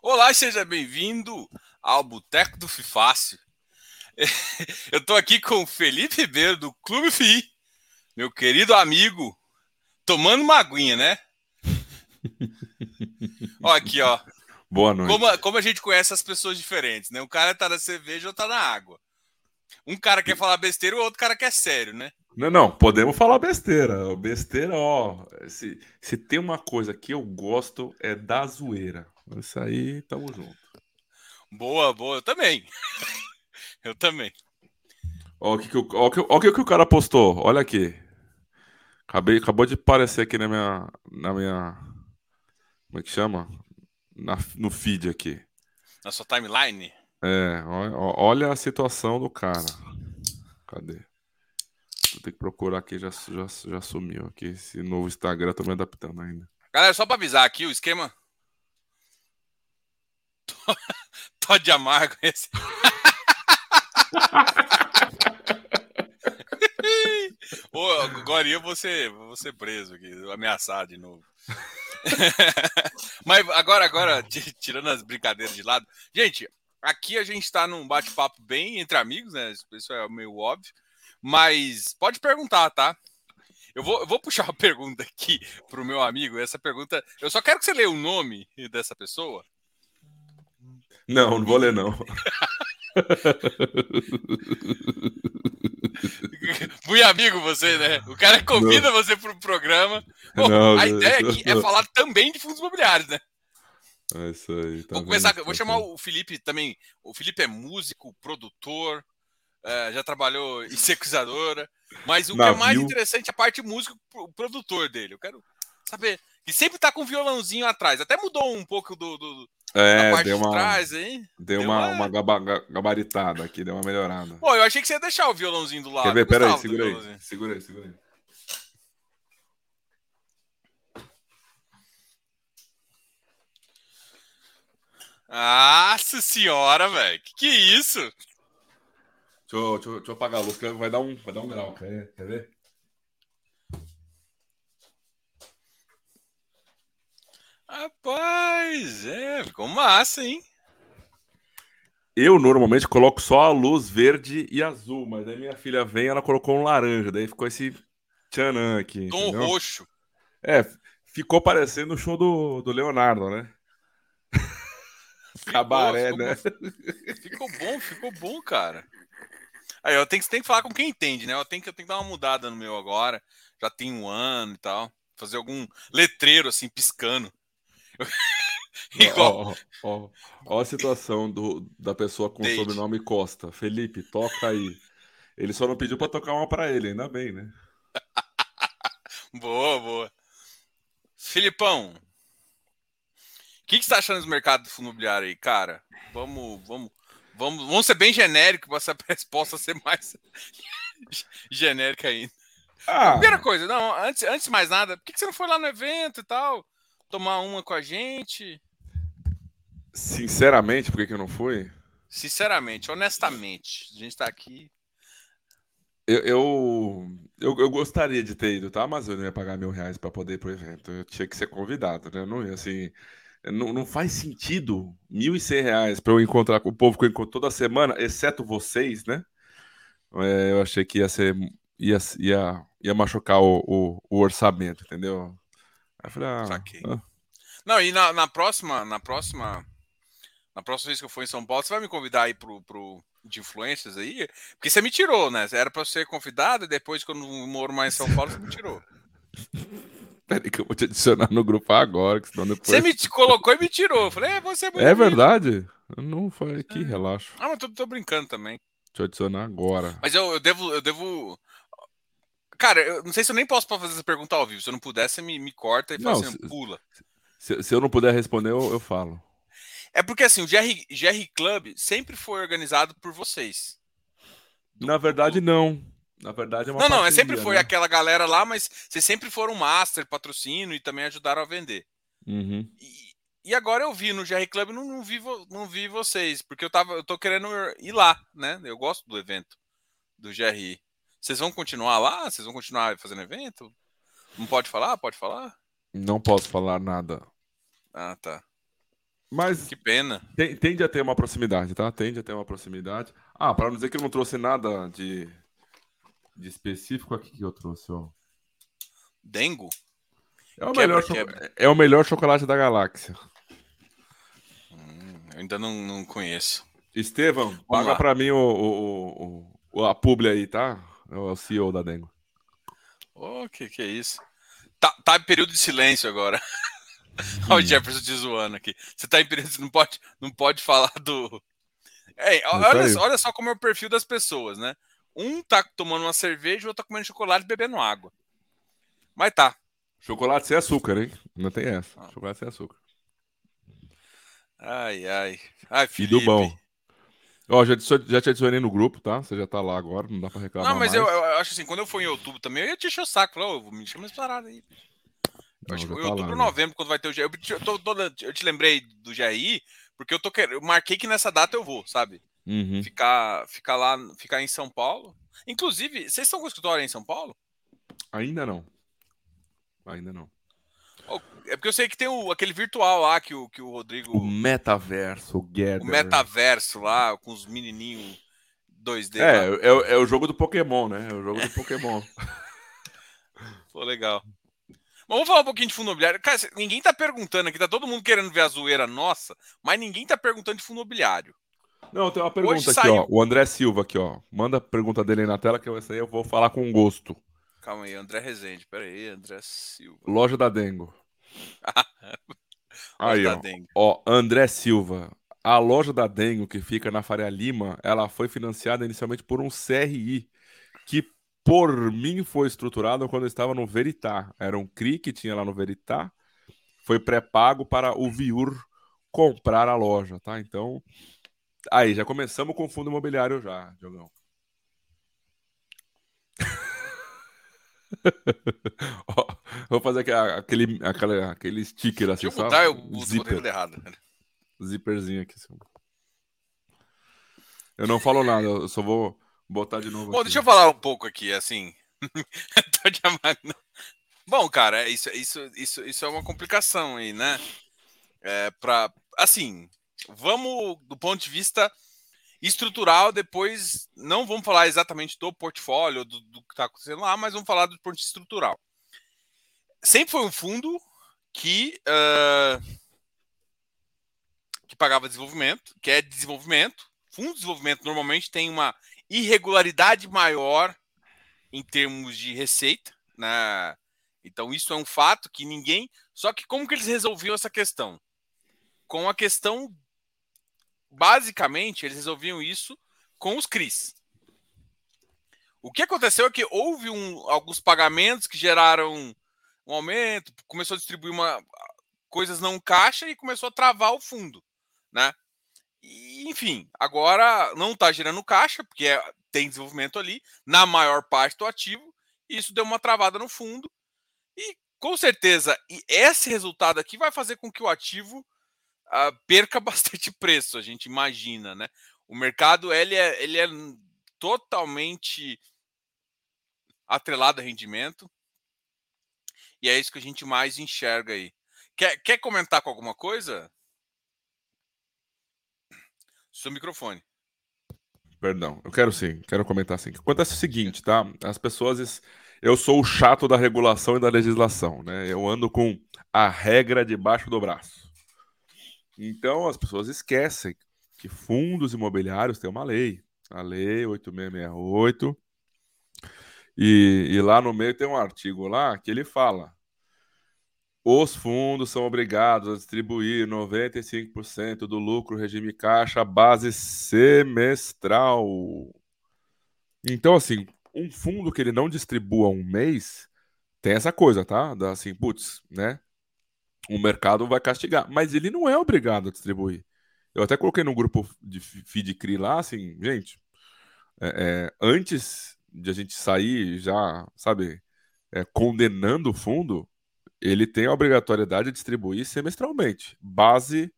Olá, seja bem-vindo ao Boteco do Fifácio. Eu tô aqui com o Felipe Ribeiro do Clube FI, meu querido amigo, tomando uma aguinha, né? ó, aqui, ó. Boa noite. Como, como, a gente conhece as pessoas diferentes, né? Um cara tá na cerveja ou tá na água. Um cara quer falar besteira, o outro cara quer sério, né? Não, não, podemos falar besteira. Besteira, ó. Se, se tem uma coisa que eu gosto é da zoeira. Isso aí, tamo junto. Boa, boa, eu também. eu também. Ó, o que, que, ó, que, ó, que, que o cara postou, olha aqui. Acabei, acabou de aparecer aqui na minha. Na minha. Como é que chama? Na, no feed aqui. Na sua timeline? É, olha a situação do cara. Cadê? Vou ter que procurar aqui, já, já, já sumiu aqui. Esse novo Instagram, tô me adaptando ainda. Galera, só pra avisar aqui, o esquema. Todd amargo esse. Pô, agora eu vou ser, vou ser preso aqui, ameaçado de novo. Mas agora, agora, tirando as brincadeiras de lado, gente, aqui a gente está num bate-papo bem entre amigos, né? Isso é meio óbvio. Mas pode perguntar, tá? Eu vou, eu vou puxar uma pergunta aqui pro meu amigo. Essa pergunta. Eu só quero que você leia o nome dessa pessoa. Não, não vou ler, não. Muito amigo você, né? O cara convida não. você pro programa. Pô, não, a ideia aqui é falar também de fundos imobiliários, né? É isso aí. Tá vou começar, vou chamar o Felipe também. O Felipe é músico, produtor, é, já trabalhou em securizadora. Mas o Navio. que é mais interessante é a parte música, o produtor dele. Eu quero saber. Que sempre tá com um violãozinho atrás. Até mudou um pouco do, do é, deu uma, de trás? Deu, deu uma, uma... uma gabaritada aqui, deu uma melhorada. Pô, eu achei que você ia deixar o violãozinho do lado. Quer ver? Pera aí, segura aí. Segura aí, segura aí. Nossa senhora, velho. Que que é isso? Deixa eu, deixa, eu, deixa eu, apagar a luz, que vai dar um, vai dar um grau. Quer, quer ver? Rapaz, é, ficou massa, hein? Eu normalmente coloco só a luz verde e azul, mas aí minha filha vem e ela colocou um laranja, daí ficou esse tchanã aqui. Tom entendeu? roxo. É, ficou parecendo o show do, do Leonardo, né? Ficou, Cabaré, ficou, né? Ficou bom, ficou bom, cara. Aí eu tenho, tenho que falar com quem entende, né? Eu tenho, que, eu tenho que dar uma mudada no meu agora. Já tem um ano e tal. Fazer algum letreiro assim, piscando. Igual. Ó, ó, a situação do, da pessoa com o sobrenome Costa. Felipe, toca aí. Ele só não pediu para tocar uma para ele, ainda bem, né? boa, boa. Filipão, o que, que você tá achando do mercado do fundo imobiliário aí, cara? Vamos, vamos, vamos, vamos ser bem genérico para essa resposta ser mais genérica ainda. Ah. Primeira coisa, não, antes, antes de mais nada, por que, que você não foi lá no evento e tal? Tomar uma com a gente? Sinceramente, por que, que eu não fui? Sinceramente, honestamente, a gente tá aqui. Eu, eu, eu, eu, gostaria de ter ido, tá? Mas eu não ia pagar mil reais para poder ir pro evento. Eu tinha que ser convidado, né? Não ia assim. Não, não faz sentido mil e cem reais para eu encontrar com o povo que eu encontro toda semana, exceto vocês, né? É, eu achei que ia ser. ia, ia, ia machucar o, o, o orçamento, entendeu? Aí eu falei, ah, ah. Não, e na, na, próxima, na próxima. Na próxima vez que eu for em São Paulo, você vai me convidar aí pro, pro de influências aí? Porque você me tirou, né? Era pra ser convidado e depois, quando eu moro mais em São Paulo, você me tirou. Peraí que eu vou te adicionar no grupo agora, que senão depois... Você me colocou e me tirou. Eu falei, é, você é É verdade? Não foi aqui, é. relaxa. Ah, mas tô, tô brincando também. Deixa eu adicionar agora. Mas eu, eu devo, eu devo Cara, eu não sei se eu nem posso fazer essa pergunta ao vivo. Se eu não puder, você me, me corta e fala assim, se, pula. Se, se, eu não puder responder, eu, eu falo. É porque assim, o GR, GR Club sempre foi organizado por vocês. Do, Na verdade, do... não. Na verdade, é uma Não, não, é sempre foi né? aquela galera lá, mas vocês sempre foram master, patrocínio e também ajudaram a vender. Uhum. E, e, agora eu vi no GR Club, não, não, vi, não vi vocês, porque eu, tava, eu tô querendo ir lá, né? Eu gosto do evento do GRI. Vocês vão continuar lá? Vocês vão continuar fazendo evento? Não pode falar? Pode falar? Não posso falar nada. Ah, tá. Mas que pena. Tem, tende a ter uma proximidade, tá? Tende a ter uma proximidade. Ah, para não dizer que eu não trouxe nada de, de específico aqui que eu trouxe, ó. Dengo? É o, quebra, melhor, quebra. é o melhor chocolate da galáxia. Hum, eu ainda não, não conheço. Estevam, paga para mim o, o, o, a publi aí, tá? É o CEO da Dengo. Oh, que que é isso? Tá, tá em período de silêncio agora. Olha o Jefferson te zoando aqui. Você tá em período, não pode, não pode falar do. É, olha, só, olha só como é o perfil das pessoas, né? Um tá tomando uma cerveja, o outro tá comendo chocolate e bebendo água. Mas tá. Chocolate sem açúcar, hein? Não tem essa. Ah. Chocolate sem açúcar. Ai, ai. Ai, Felipe. E do bom. Ó, já, já te adicionei no grupo, tá? Você já tá lá agora, não dá pra reclamar. Não, mas eu, eu, acho assim, quando eu for em outubro também, eu ia te encher o saco. Falei, oh, me chama essa parada aí. Eu acho que tá outubro, lá, novembro, né? quando vai ter o GRI. Eu, tô, tô, eu te lembrei do GRI, porque eu tô querendo. Eu marquei que nessa data eu vou, sabe? Uhum. Ficar, ficar lá, ficar em São Paulo. Inclusive, vocês estão com o escritório em São Paulo? Ainda não. Ainda não. É porque eu sei que tem o, aquele virtual lá que o, que o Rodrigo. O metaverso, o Gather. O metaverso lá, com os menininhos 2D. É, é, é, o jogo do Pokémon, né? É o jogo do Pokémon. Pô, legal. Mas vamos falar um pouquinho de fundo imobiliário. Cara, ninguém tá perguntando aqui, tá todo mundo querendo ver a zoeira nossa, mas ninguém tá perguntando de fundo imobiliário. Não, tem uma pergunta Hoje aqui, saiu... ó. O André Silva aqui, ó. Manda a pergunta dele aí na tela, que essa aí eu vou falar com gosto. Calma aí, André Rezende. Pera aí, André Silva. Loja da Dengo. aí, ó. ó. André Silva. A loja da Dengo, que fica na Faria Lima, ela foi financiada inicialmente por um CRI, que por mim foi estruturado quando eu estava no Veritá. Era um CRI que tinha lá no Veritá. Foi pré-pago para o Viur comprar a loja, tá? Então, aí, já começamos com o fundo imobiliário já, Diogão. vou fazer aquele, aquele, aquele sticker assim, Deixa eu mudar, eu zíper. errado. Zíperzinho aqui. Assim. Eu não falo nada, eu só vou botar de novo. Bom, aqui. deixa eu falar um pouco aqui, assim. Bom, cara, isso, isso, isso, isso é uma complicação aí, né? É, pra, assim, vamos do ponto de vista estrutural, depois não vamos falar exatamente do portfólio, do, do que está acontecendo lá, mas vamos falar do ponto estrutural. Sempre foi um fundo que, uh, que pagava desenvolvimento, que é desenvolvimento. Fundo de desenvolvimento normalmente tem uma irregularidade maior em termos de receita, né? Então isso é um fato que ninguém. Só que como que eles resolviam essa questão? Com a questão, basicamente, eles resolviam isso com os CRIs. O que aconteceu é que houve um, alguns pagamentos que geraram um aumento, começou a distribuir uma, coisas não caixa e começou a travar o fundo, né? E, enfim, agora não está gerando caixa, porque é, tem desenvolvimento ali, na maior parte do ativo, e isso deu uma travada no fundo. E com certeza, esse resultado aqui vai fazer com que o ativo uh, perca bastante preço, a gente imagina, né? O mercado ele é, ele é totalmente atrelado a rendimento. E é isso que a gente mais enxerga aí. Quer, quer comentar com alguma coisa? Seu microfone. Perdão, eu quero sim, quero comentar sim. Acontece o seguinte, tá? As pessoas. Eu sou o chato da regulação e da legislação, né? Eu ando com a regra debaixo do braço. Então as pessoas esquecem que fundos imobiliários têm uma lei, a lei 8668. E, e lá no meio tem um artigo lá que ele fala: os fundos são obrigados a distribuir 95% do lucro regime caixa base semestral. Então, assim, um fundo que ele não distribua um mês tem essa coisa, tá? Da assim, putz, né? O mercado vai castigar, mas ele não é obrigado a distribuir. Eu até coloquei no grupo de feed CRI lá, assim, gente, é, é, antes de a gente sair já, sabe, é, condenando o fundo, ele tem a obrigatoriedade de distribuir semestralmente. Base,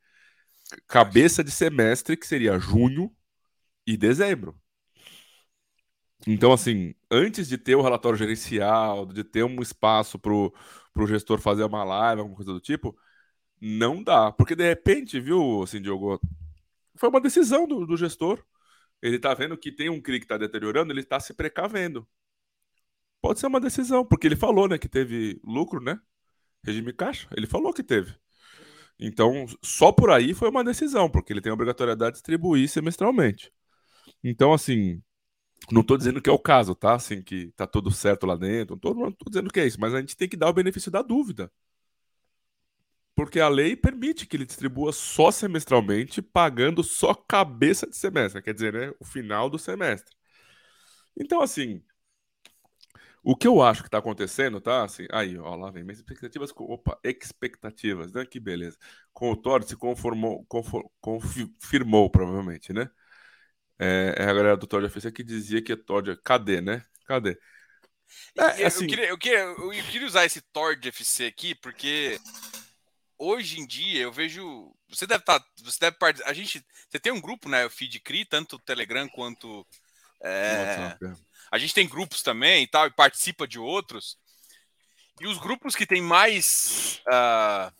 cabeça de semestre, que seria junho e dezembro. Então, assim, antes de ter o relatório gerencial, de ter um espaço para gestor fazer uma live, alguma coisa do tipo, não dá. Porque de repente, viu, assim, Diogo, foi uma decisão do, do gestor. Ele tá vendo que tem um CRI que tá deteriorando, ele tá se precavendo. Pode ser uma decisão, porque ele falou, né, que teve lucro, né? Regime caixa, ele falou que teve. Então, só por aí foi uma decisão, porque ele tem a obrigatoriedade de distribuir semestralmente. Então, assim, não estou dizendo que é o caso, tá? Assim, que tá tudo certo lá dentro. Não tô dizendo que é isso, mas a gente tem que dar o benefício da dúvida. Porque a lei permite que ele distribua só semestralmente, pagando só cabeça de semestre, quer dizer, né, o final do semestre. Então, assim, o que eu acho que está acontecendo, tá? Assim, aí, ó, lá vem. Minhas expectativas. Com, opa, expectativas, né? Que beleza. Com o Thor se conformou, confirmou, provavelmente, né? É, é, a galera do Todd FC que dizia que é Todd. Cadê, né? Cadê? É, assim... eu, queria, eu, queria, eu queria usar esse Todd FC aqui, porque hoje em dia eu vejo. Você deve estar. Tá, você deve A gente. Você tem um grupo, né? O Feed Cri, tanto o Telegram quanto. É a gente tem grupos também e tal, e participa de outros. E os grupos que tem mais, uh,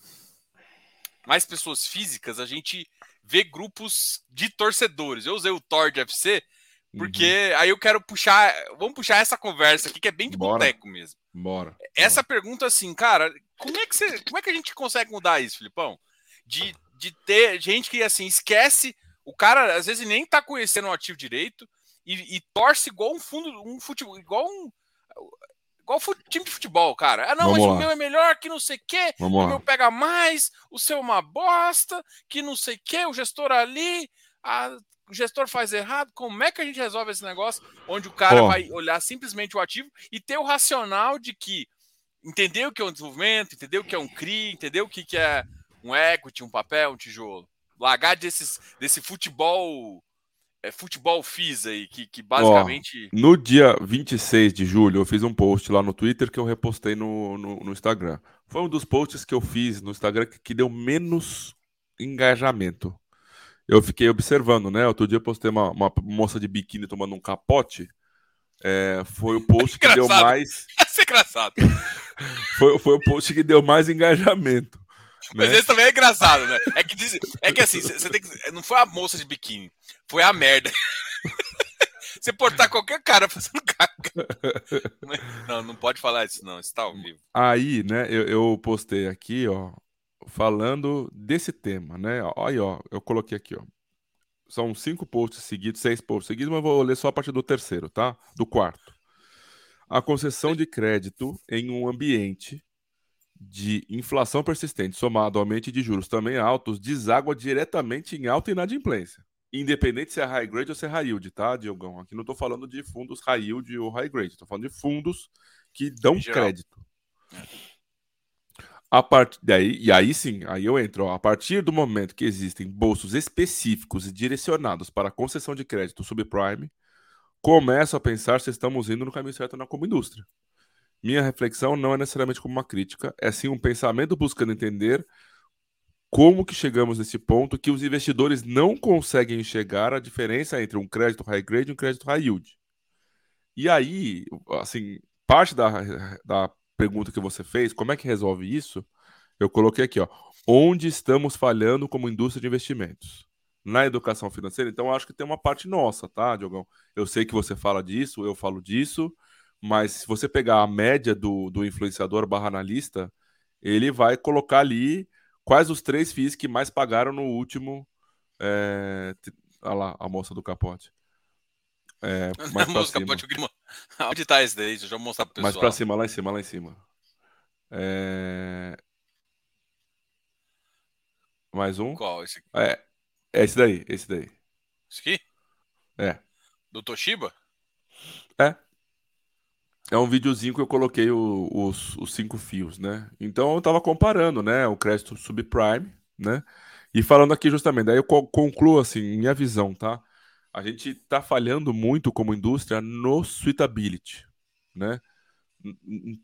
mais pessoas físicas, a gente vê grupos de torcedores. Eu usei o Thor de FC, porque uhum. aí eu quero puxar. Vamos puxar essa conversa aqui, que é bem de Bora. boteco mesmo. Bora. Essa Bora. pergunta, assim, cara, como é, que você, como é que a gente consegue mudar isso, Filipão? De, de ter gente que, assim, esquece. O cara, às vezes, nem tá conhecendo o ativo direito e, e, torce igual um fundo, um futebol, igual um igual time de futebol, cara. Ah, não, Vamos mas lá. o meu é melhor que não sei o quê, Vamos o lá. meu pega mais, o seu é uma bosta, que não sei o quê, o gestor ali, a, o gestor faz errado. Como é que a gente resolve esse negócio onde o cara oh. vai olhar simplesmente o ativo e ter o racional de que entender o que é um desenvolvimento, entender o que é um CRI, entender o que é um equity, um papel, um tijolo. Largar desses, desse futebol é, futebol fiz aí, que, que basicamente. Ó, no dia 26 de julho, eu fiz um post lá no Twitter que eu repostei no, no, no Instagram. Foi um dos posts que eu fiz no Instagram que, que, deu menos engajamento. Eu fiquei observando, né? Outro dia eu postei uma, uma moça de biquíni tomando um capote. É, foi o post que deu mais. Isso é engraçado. foi, foi o post que deu mais engajamento. Mas né? esse também é engraçado, né? É que, diz, é que assim, você tem que. Não foi a moça de biquíni, foi a merda. Você portar qualquer cara fazendo caca. Não, não pode falar isso, não. Está ao vivo. Aí, né, eu, eu, postei aqui, ó, falando desse tema, né? Aí, ó, eu coloquei aqui, ó. São cinco posts seguidos, seis posts seguidos, mas eu vou ler só a partir do terceiro, tá? Do quarto. A concessão de crédito em um ambiente de inflação persistente somado ao aumento de juros também altos deságua diretamente em alta inadimplência. Independente se é high grade ou se é high yield, tá, Diogão? Aqui não estou falando de fundos high yield ou high grade, estou falando de fundos que dão crédito. A part... daí, e aí sim, aí eu entro. Ó, a partir do momento que existem bolsos específicos e direcionados para concessão de crédito subprime, começo a pensar se estamos indo no caminho certo na como indústria. Minha reflexão não é necessariamente como uma crítica, é sim um pensamento buscando entender como que chegamos nesse ponto que os investidores não conseguem enxergar a diferença entre um crédito high grade e um crédito high yield. E aí, assim, parte da, da pergunta que você fez, como é que resolve isso? Eu coloquei aqui, ó, onde estamos falhando como indústria de investimentos? Na educação financeira, então acho que tem uma parte nossa, tá, Diogão? Eu sei que você fala disso, eu falo disso, mas se você pegar a média do, do influenciador barra analista, ele vai colocar ali quais os três FIIs que mais pagaram no último. É... Olha lá, a moça do capote. É, mais a moça do capote, Onde tá esse daí? Deixa eu mostrar pro pessoal. Mais pra cima, lá em cima, lá em cima. É... Mais um? Qual? Esse aqui? É, é esse daí, esse daí. Esse aqui? É. Do Toshiba? É. É um videozinho que eu coloquei o, os, os cinco fios, né? Então eu tava comparando, né? O crédito subprime, né? E falando aqui justamente, daí eu concluo assim, minha visão, tá? A gente tá falhando muito como indústria no suitability, né?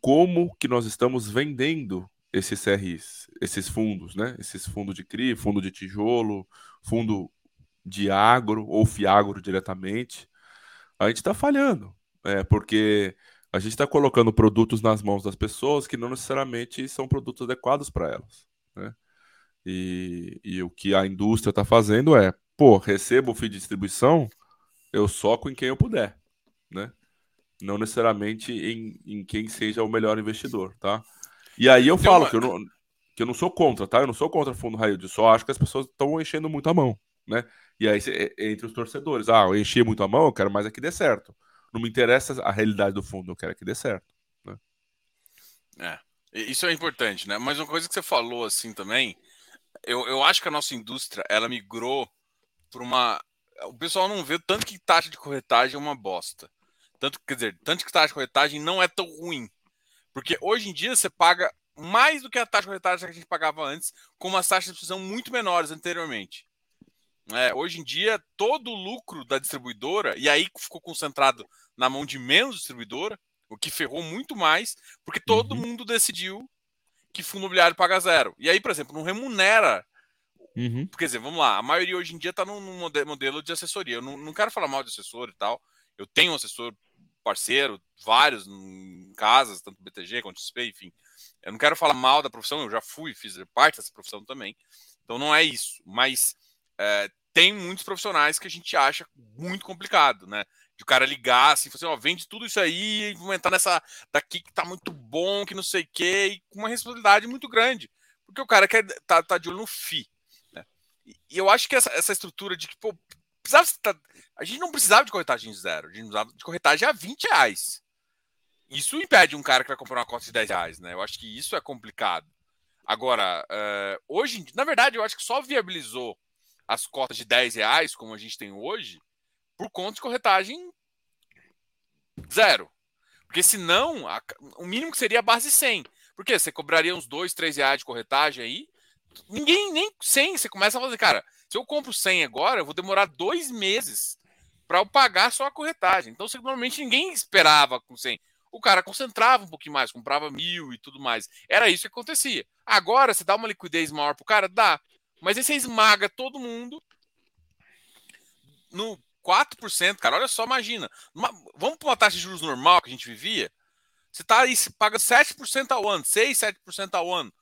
Como que nós estamos vendendo esses CRIs, esses fundos, né? Esses fundos de CRI, fundo de tijolo, fundo de agro ou fiagro diretamente. A gente está falhando, é, porque a gente está colocando produtos nas mãos das pessoas que não necessariamente são produtos adequados para elas. Né? E, e o que a indústria está fazendo é, pô, recebo o fee de distribuição, eu soco em quem eu puder, né? Não necessariamente em, em quem seja o melhor investidor, tá? E aí eu falo uma... que, eu não, que eu não sou contra, tá? Eu não sou contra fundo raio de só acho que as pessoas estão enchendo muito a mão, né? E aí, entre os torcedores, ah, eu enchi muito a mão, eu quero mais é que dê certo. Não me interessa a realidade do fundo, eu quero que dê certo. Né? É, isso é importante, né? Mas uma coisa que você falou assim também, eu, eu acho que a nossa indústria, ela migrou para uma... O pessoal não vê tanto que taxa de corretagem é uma bosta. Tanto, quer dizer, tanto que taxa de corretagem não é tão ruim. Porque hoje em dia você paga mais do que a taxa de corretagem que a gente pagava antes, com umas taxas de distribuição muito menores anteriormente. É, hoje em dia, todo o lucro da distribuidora, e aí ficou concentrado na mão de menos distribuidora, o que ferrou muito mais, porque todo uhum. mundo decidiu que fundo imobiliário paga zero. E aí, por exemplo, não remunera. Uhum. Quer dizer, vamos lá, a maioria hoje em dia está num modelo de assessoria. Eu não, não quero falar mal de assessor e tal. Eu tenho um assessor parceiro, vários em casas, tanto BTG quanto XP, enfim. Eu não quero falar mal da profissão, eu já fui, fiz parte dessa profissão também. Então não é isso. Mas é, tem muitos profissionais que a gente acha muito complicado, né? De o cara ligar assim, assim, ó, vende tudo isso aí, vamos entrar nessa daqui que tá muito bom, que não sei o quê, e com uma responsabilidade muito grande. Porque o cara quer tá, tá de olho no FI. Né? E eu acho que essa, essa estrutura de que, pô, precisava, tá, a gente não precisava de corretagem zero, a gente precisava de corretagem a 20 reais. Isso impede um cara que vai comprar uma cota de 10 reais, né? Eu acho que isso é complicado. Agora, uh, hoje, na verdade, eu acho que só viabilizou as cotas de 10 reais, como a gente tem hoje, por conta de corretagem zero. Porque senão, a, o mínimo que seria a base 100. Porque você cobraria uns 2, 3 reais de corretagem aí. Ninguém, nem 100, você começa a fazer, cara, se eu compro 100 agora, eu vou demorar dois meses para eu pagar só a corretagem. Então, normalmente ninguém esperava com 100. O cara concentrava um pouquinho mais, comprava mil e tudo mais. Era isso que acontecia. Agora, você dá uma liquidez maior pro cara? Dá. Mas aí você esmaga todo mundo no 4%, cara. Olha só, imagina. Uma, vamos para uma taxa de juros normal que a gente vivia. Você tá aí, você paga 7% ao ano, 6, 7% ao ano.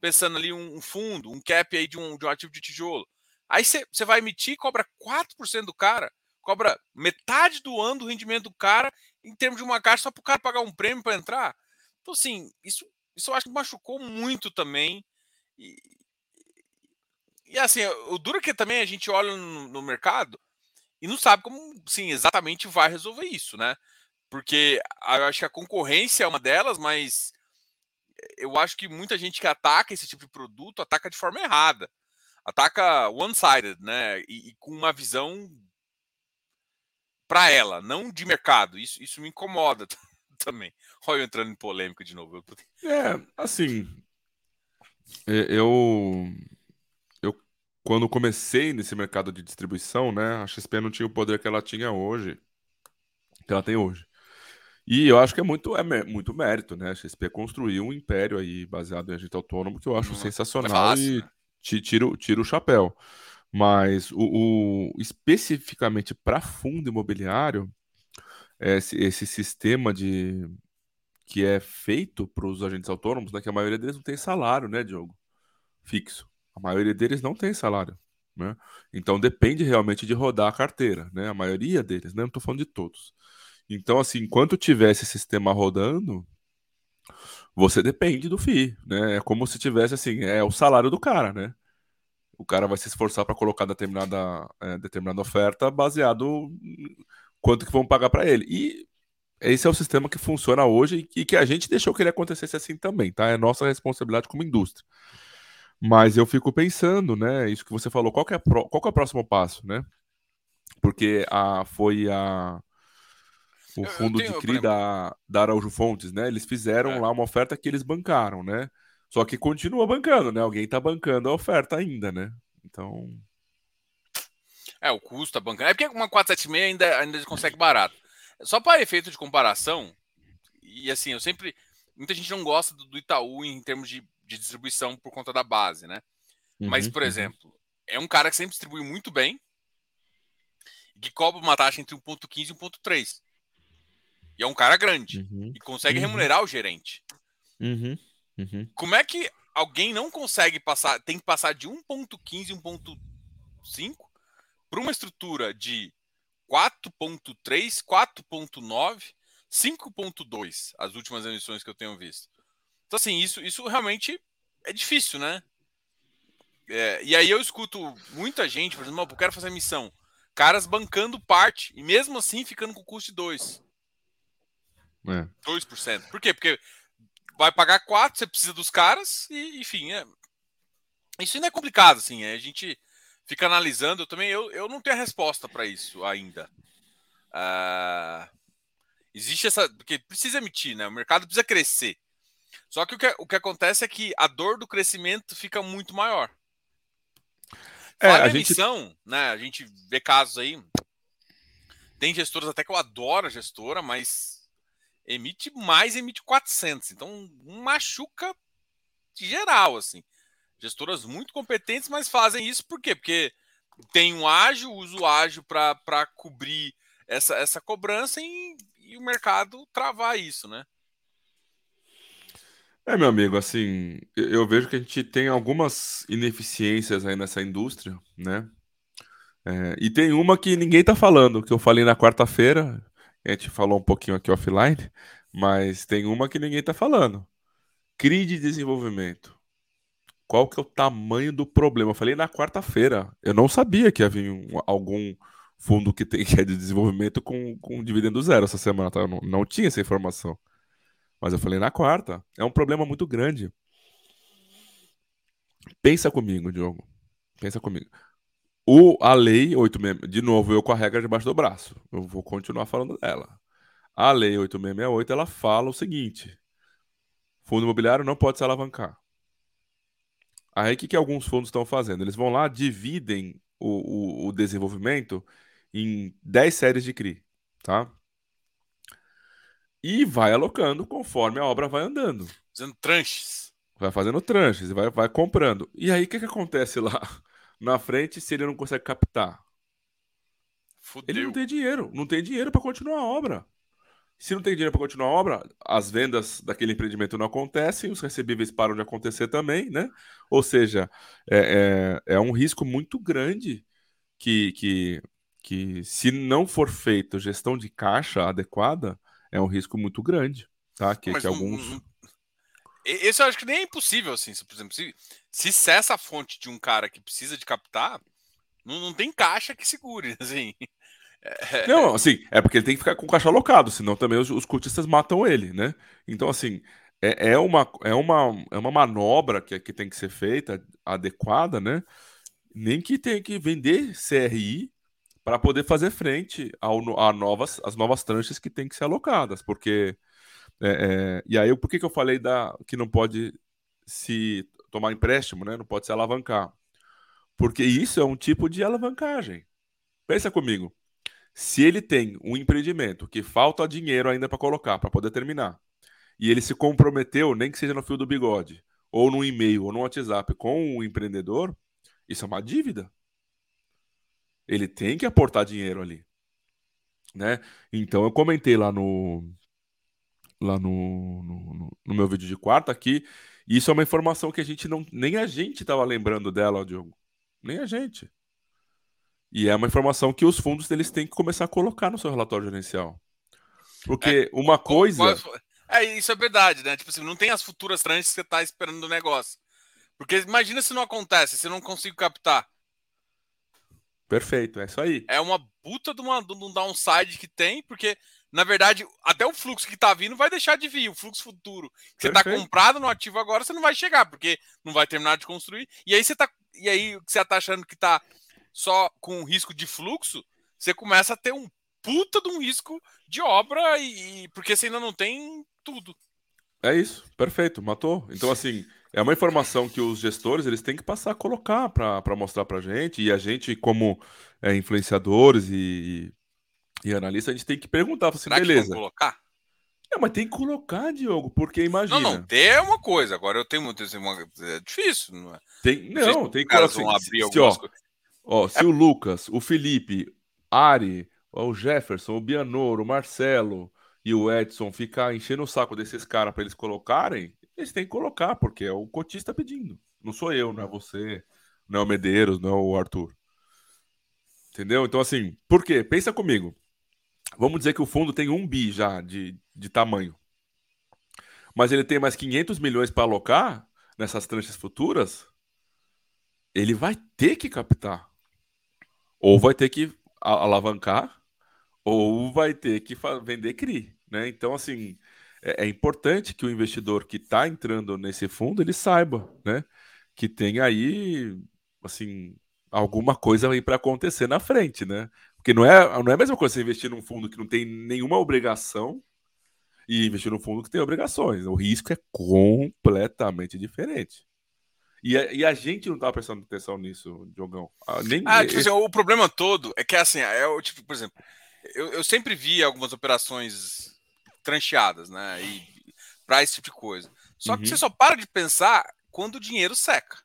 Pensando ali um, um, fundo, um cap aí de um, de um ativo de tijolo. Aí você, você vai emitir cobra 4% do cara, cobra metade do ano do rendimento do cara em termos de uma caixa só para o cara pagar um prêmio para entrar. Então, assim, isso, isso eu acho que machucou muito também. E, e assim, o duro é que também a gente olha no, no, mercado e não sabe como, sim, exatamente vai resolver isso, né? Porque eu acho que a concorrência é uma delas, mas eu acho que muita gente que ataca esse tipo de produto ataca de forma errada. Ataca one-sided, né? E, e, com uma visão para ela, não de mercado. Isso, isso me incomoda também. Olha eu entrando em polêmica de novo. É, assim, eu quando comecei nesse mercado de distribuição, né, a XP não tinha o poder que ela tinha hoje, que ela tem hoje. E eu acho que é muito, é muito mérito, né? A XP construiu um império aí baseado em agente autônomo que eu acho sensacional é fácil, e né? tiro, tiro o chapéu. Mas o, o especificamente para fundo imobiliário, esse, esse sistema de que é feito para os agentes autônomos, né, que a maioria deles não tem salário, né, Diogo? Fixo. A maioria deles não tem salário. Né? Então depende realmente de rodar a carteira, né? A maioria deles, né? Não estou falando de todos. Então, assim, enquanto tiver esse sistema rodando, você depende do FII, né? É como se tivesse assim, é o salário do cara, né? O cara vai se esforçar para colocar determinada, é, determinada oferta baseado quanto que vão pagar para ele. E esse é o sistema que funciona hoje e que a gente deixou que ele acontecesse assim também, tá? É nossa responsabilidade como indústria. Mas eu fico pensando, né? Isso que você falou, qual, é, pro, qual é o próximo passo, né? Porque a, foi a, o fundo tenho, de CRI da, da Araújo Fontes, né? Eles fizeram é. lá uma oferta que eles bancaram, né? Só que continua bancando, né? Alguém tá bancando a oferta ainda, né? Então. É, o custo tá bancando. É porque uma 476 ainda, ainda consegue barato. Só para efeito de comparação, e assim, eu sempre. Muita gente não gosta do, do Itaú em termos de de distribuição por conta da base, né? Uhum, Mas, por uhum. exemplo, é um cara que sempre distribui muito bem e que cobra uma taxa entre 1.15 e 1.3. E é um cara grande uhum, e consegue uhum. remunerar o gerente. Uhum. Como é que alguém não consegue passar, tem que passar de 1.15, 1.5 para uma estrutura de 4.3, 4.9, 5.2, as últimas emissões que eu tenho visto. Então, assim, isso, isso realmente é difícil, né? É, e aí eu escuto muita gente, por exemplo, eu quero fazer missão. Caras bancando parte, e mesmo assim ficando com custo de 2. É. 2%. Por quê? Porque vai pagar 4, você precisa dos caras, e enfim, é... isso ainda é complicado, assim. É, a gente fica analisando, eu também eu, eu não tenho a resposta para isso ainda. Uh, existe essa. Porque precisa emitir, né? O mercado precisa crescer. Só que o que, o que acontece é que a dor do crescimento fica muito maior. É, a, gente... né? A gente vê casos aí. Tem gestoras até que eu adoro a gestora, mas emite mais, emite 400. Então, machuca geral, assim. Gestoras muito competentes, mas fazem isso por quê? Porque tem um ágil, uso o ágil para cobrir essa, essa cobrança e, e, o mercado travar isso, né? É, meu amigo, assim, eu vejo que a gente tem algumas ineficiências aí nessa indústria, né? É, e tem uma que ninguém tá falando, que eu falei na quarta-feira, a gente falou um pouquinho aqui offline, mas tem uma que ninguém tá falando. CRI de desenvolvimento. Qual que é o tamanho do problema? Eu falei na quarta-feira. Eu não sabia que havia um, algum fundo que tem que é de desenvolvimento com, com dividendo zero essa semana. Tá? Eu não, não tinha essa informação. Mas eu falei na quarta. É um problema muito grande. Pensa comigo, Diogo. Pensa comigo. O, a lei 866, de novo, eu com a regra debaixo do braço. Eu vou continuar falando dela. A lei 8668, ela fala o seguinte: fundo imobiliário não pode se alavancar. Aí o que, que alguns fundos estão fazendo? Eles vão lá, dividem o, o, o desenvolvimento em 10 séries de CRI, tá? E vai alocando conforme a obra vai andando. Fazendo tranches. Vai fazendo tranches, vai, vai comprando. E aí o que, que acontece lá na frente se ele não consegue captar? Fudeu. Ele não tem dinheiro, não tem dinheiro para continuar a obra. Se não tem dinheiro para continuar a obra, as vendas daquele empreendimento não acontecem, os recebíveis param de acontecer também, né? Ou seja, é, é, é um risco muito grande que, que, que, se não for feita gestão de caixa adequada, é um risco muito grande, tá? Que, que alguns. esse eu acho que nem é impossível, assim. Se, por exemplo, se, se cessa a fonte de um cara que precisa de captar, não, não tem caixa que segure, assim. É... Não, assim, é porque ele tem que ficar com o caixa alocado, senão também os, os cotistas matam ele, né? Então, assim, é, é, uma, é, uma, é uma manobra que, que tem que ser feita, adequada, né? Nem que tenha que vender CRI para poder fazer frente ao, a novas, as novas tranches que têm que ser alocadas, porque é, é, e aí por que, que eu falei da que não pode se tomar empréstimo, né? Não pode se alavancar, porque isso é um tipo de alavancagem. Pensa comigo. Se ele tem um empreendimento que falta dinheiro ainda para colocar, para poder terminar, e ele se comprometeu, nem que seja no fio do bigode, ou no e-mail, ou no WhatsApp, com o empreendedor, isso é uma dívida. Ele tem que aportar dinheiro ali. Né? Então eu comentei lá no lá no, no, no meu vídeo de quarta que isso é uma informação que a gente não nem a gente estava lembrando dela, Diogo. Nem a gente. E é uma informação que os fundos eles têm que começar a colocar no seu relatório gerencial. Porque é, uma coisa. É, isso é verdade, né? Tipo assim, não tem as futuras tranches que você está esperando do negócio. Porque imagina se não acontece, se não consigo captar. Perfeito, é isso aí. É uma puta de, uma, de um downside que tem, porque, na verdade, até o fluxo que tá vindo vai deixar de vir. O fluxo futuro que você tá comprado no ativo agora, você não vai chegar, porque não vai terminar de construir. E aí você tá. E aí você tá achando que tá só com risco de fluxo, você começa a ter um puta de um risco de obra e porque você ainda não tem tudo. É isso, perfeito, matou. Então assim, é uma informação que os gestores eles têm que passar a colocar para mostrar para gente e a gente como é, influenciadores e, e analistas a gente tem que perguntar assim, Será beleza. Que colocar? É, mas tem que colocar, Diogo, porque imagina. Não, não, ter é uma coisa. Agora eu tenho muito. É difícil, não é? Tem, não, tem que. Assim, abrir se, ó. Ó, se o Lucas, o Felipe, Ari, o Jefferson, o Bianoro, o Marcelo e o Edson ficar enchendo o saco desses caras para eles colocarem, eles têm que colocar, porque é o cotista pedindo. Não sou eu, não é você, não é o Medeiros, não é o Arthur. Entendeu? Então, assim, por quê? Pensa comigo. Vamos dizer que o fundo tem um bi já de, de tamanho. Mas ele tem mais 500 milhões para alocar nessas tranches futuras. Ele vai ter que captar. Ou vai ter que alavancar, ou vai ter que vender CRI. Né? Então, assim, é, é importante que o investidor que está entrando nesse fundo ele saiba né? que tem aí assim alguma coisa aí para acontecer na frente, né? Porque não é, não é a mesma coisa você investir num fundo que não tem nenhuma obrigação e investir num fundo que tem obrigações. O risco é completamente diferente. E a, e a gente não tá prestando atenção nisso, Diogão. Ah, nem, ah, tipo assim, o problema todo é que assim, é o tipo, por exemplo, eu, eu sempre vi algumas operações trancheadas, né? E para esse tipo de coisa. Só uhum. que você só para de pensar quando o dinheiro seca.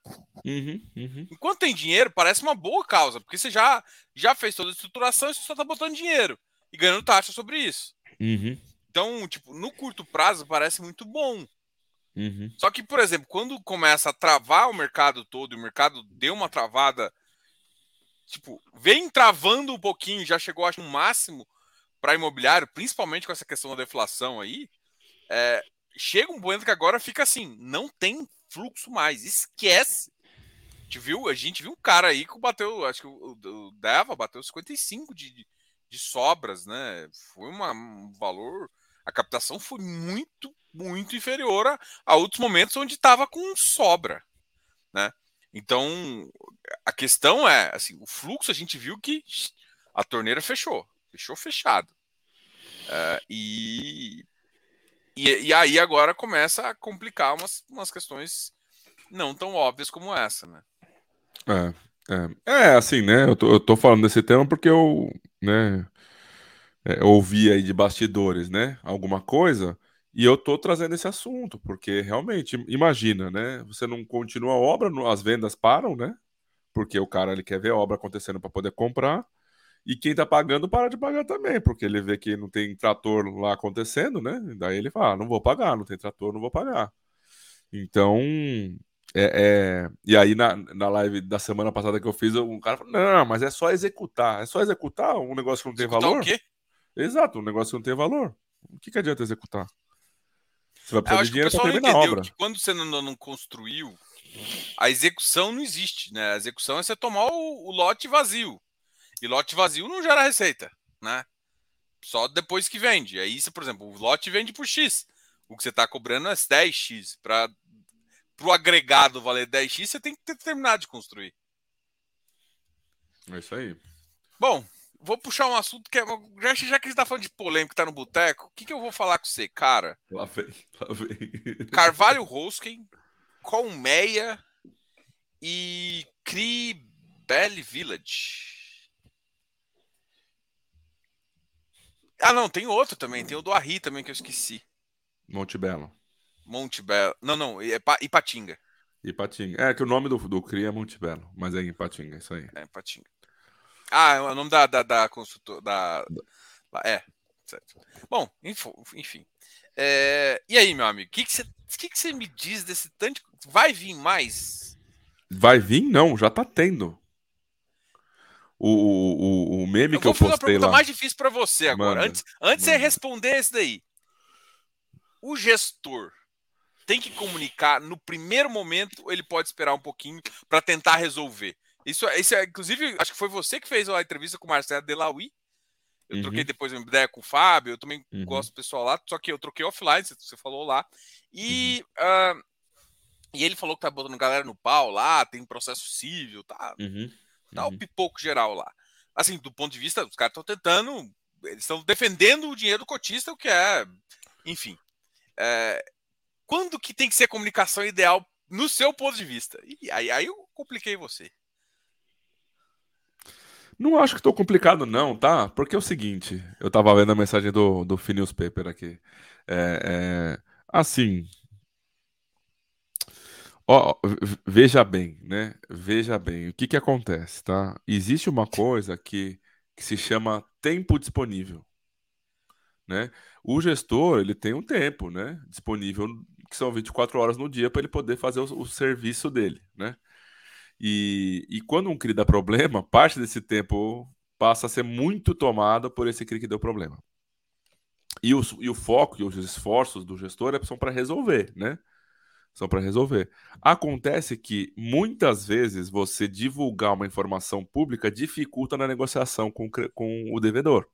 Uhum, uhum. Enquanto tem dinheiro, parece uma boa causa, porque você já, já fez toda a estruturação e você só está botando dinheiro e ganhando taxa sobre isso. Uhum. Então, tipo, no curto prazo parece muito bom. Uhum. Só que, por exemplo, quando começa a travar o mercado todo, e o mercado deu uma travada, tipo, vem travando um pouquinho, já chegou acho no máximo para imobiliário, principalmente com essa questão da deflação aí, é, chega um momento que agora fica assim, não tem fluxo mais. Esquece. A gente viu, a gente viu um cara aí que bateu, acho que o, o Deva bateu 55 de, de sobras, né? Foi uma, um valor. A captação foi muito, muito inferior a, a outros momentos onde estava com sobra, né? Então, a questão é, assim, o fluxo a gente viu que a torneira fechou, fechou fechado. Uh, e e, e aí agora começa a complicar umas, umas questões não tão óbvias como essa, né? É, é, é assim, né? Eu tô, eu tô falando desse tema porque eu, né, é, ouvi aí de bastidores, né, alguma coisa, e eu tô trazendo esse assunto, porque realmente, imagina, né? Você não continua a obra, as vendas param, né? Porque o cara ele quer ver a obra acontecendo para poder comprar. E quem tá pagando para de pagar também, porque ele vê que não tem trator lá acontecendo, né? Daí ele fala: ah, não vou pagar, não tem trator, não vou pagar. Então, é, é... e aí na, na live da semana passada que eu fiz, um cara falou: não, mas é só executar. É só executar um negócio que não tem executar valor. O quê? Exato, um negócio que não tem valor. O que, que adianta executar? Você vai precisar de dinheiro para terminar a obra. Que quando você não, não construiu, a execução não existe, né? A execução é você tomar o, o lote vazio. E lote vazio não gera receita, né? Só depois que vende. Aí, se, por exemplo, o lote vende por X. O que você está cobrando é 10X. Para o agregado valer 10X, você tem que ter terminado de construir. É isso aí. Bom, vou puxar um assunto que é. Já, já que a gente tá falando de polêmica, tá no boteco, o que, que eu vou falar com você, cara? Lá vem, lá vem. Carvalho Roskin, Colmeia e Cri Belle Village. Ah, não, tem outro também. Tem o do Arri também que eu esqueci. Monte Belo. Monte Belo. Não, não, é Ipatinga. Ipatinga. É que o nome do, do CRI é Monte Belo, mas é Ipatinga, isso aí. É Ipatinga. Ah, é o nome da, da, da consultora. Da... É, certo. Bom, enfim. É... E aí, meu amigo, o que, que, você, que, que você me diz desse tanto. Vai vir mais? Vai vir? Não, já tá tendo o, o, o meme eu que eu postei lá. Eu vou fazer uma pergunta mais difícil para você agora. Manda, antes antes de você responder esse daí. O gestor tem que comunicar no primeiro momento, ele pode esperar um pouquinho para tentar resolver. Isso, isso é, inclusive, acho que foi você que fez a entrevista com o Marcelo Delaui. Eu uhum. troquei depois uma ideia com o Fábio, eu também uhum. gosto do pessoal lá, só que eu troquei offline, você falou lá. E, uhum. uh, e ele falou que tá botando galera no pau lá, tem processo civil, tá? Tá uhum. o pipoco geral lá. Assim, do ponto de vista, os caras estão tentando. Eles estão defendendo o dinheiro do cotista, o que é. Enfim. É, quando que tem que ser a comunicação ideal no seu ponto de vista? E aí, aí eu compliquei você. Não acho que estou complicado, não, tá? Porque é o seguinte, eu estava vendo a mensagem do, do Phineas Paper aqui. É, é, assim, Veja bem, né? Veja bem, o que que acontece, tá? Existe uma coisa que, que se chama tempo disponível, né? O gestor, ele tem um tempo, né? Disponível que são 24 horas no dia para ele poder fazer o, o, serviço dele, né? E, e quando um CRI dá problema, parte desse tempo passa a ser muito tomada por esse CRI que deu problema. E o, e o foco e os esforços do gestor é, são para resolver, né? São para resolver. Acontece que muitas vezes você divulgar uma informação pública dificulta na negociação com, com o devedor.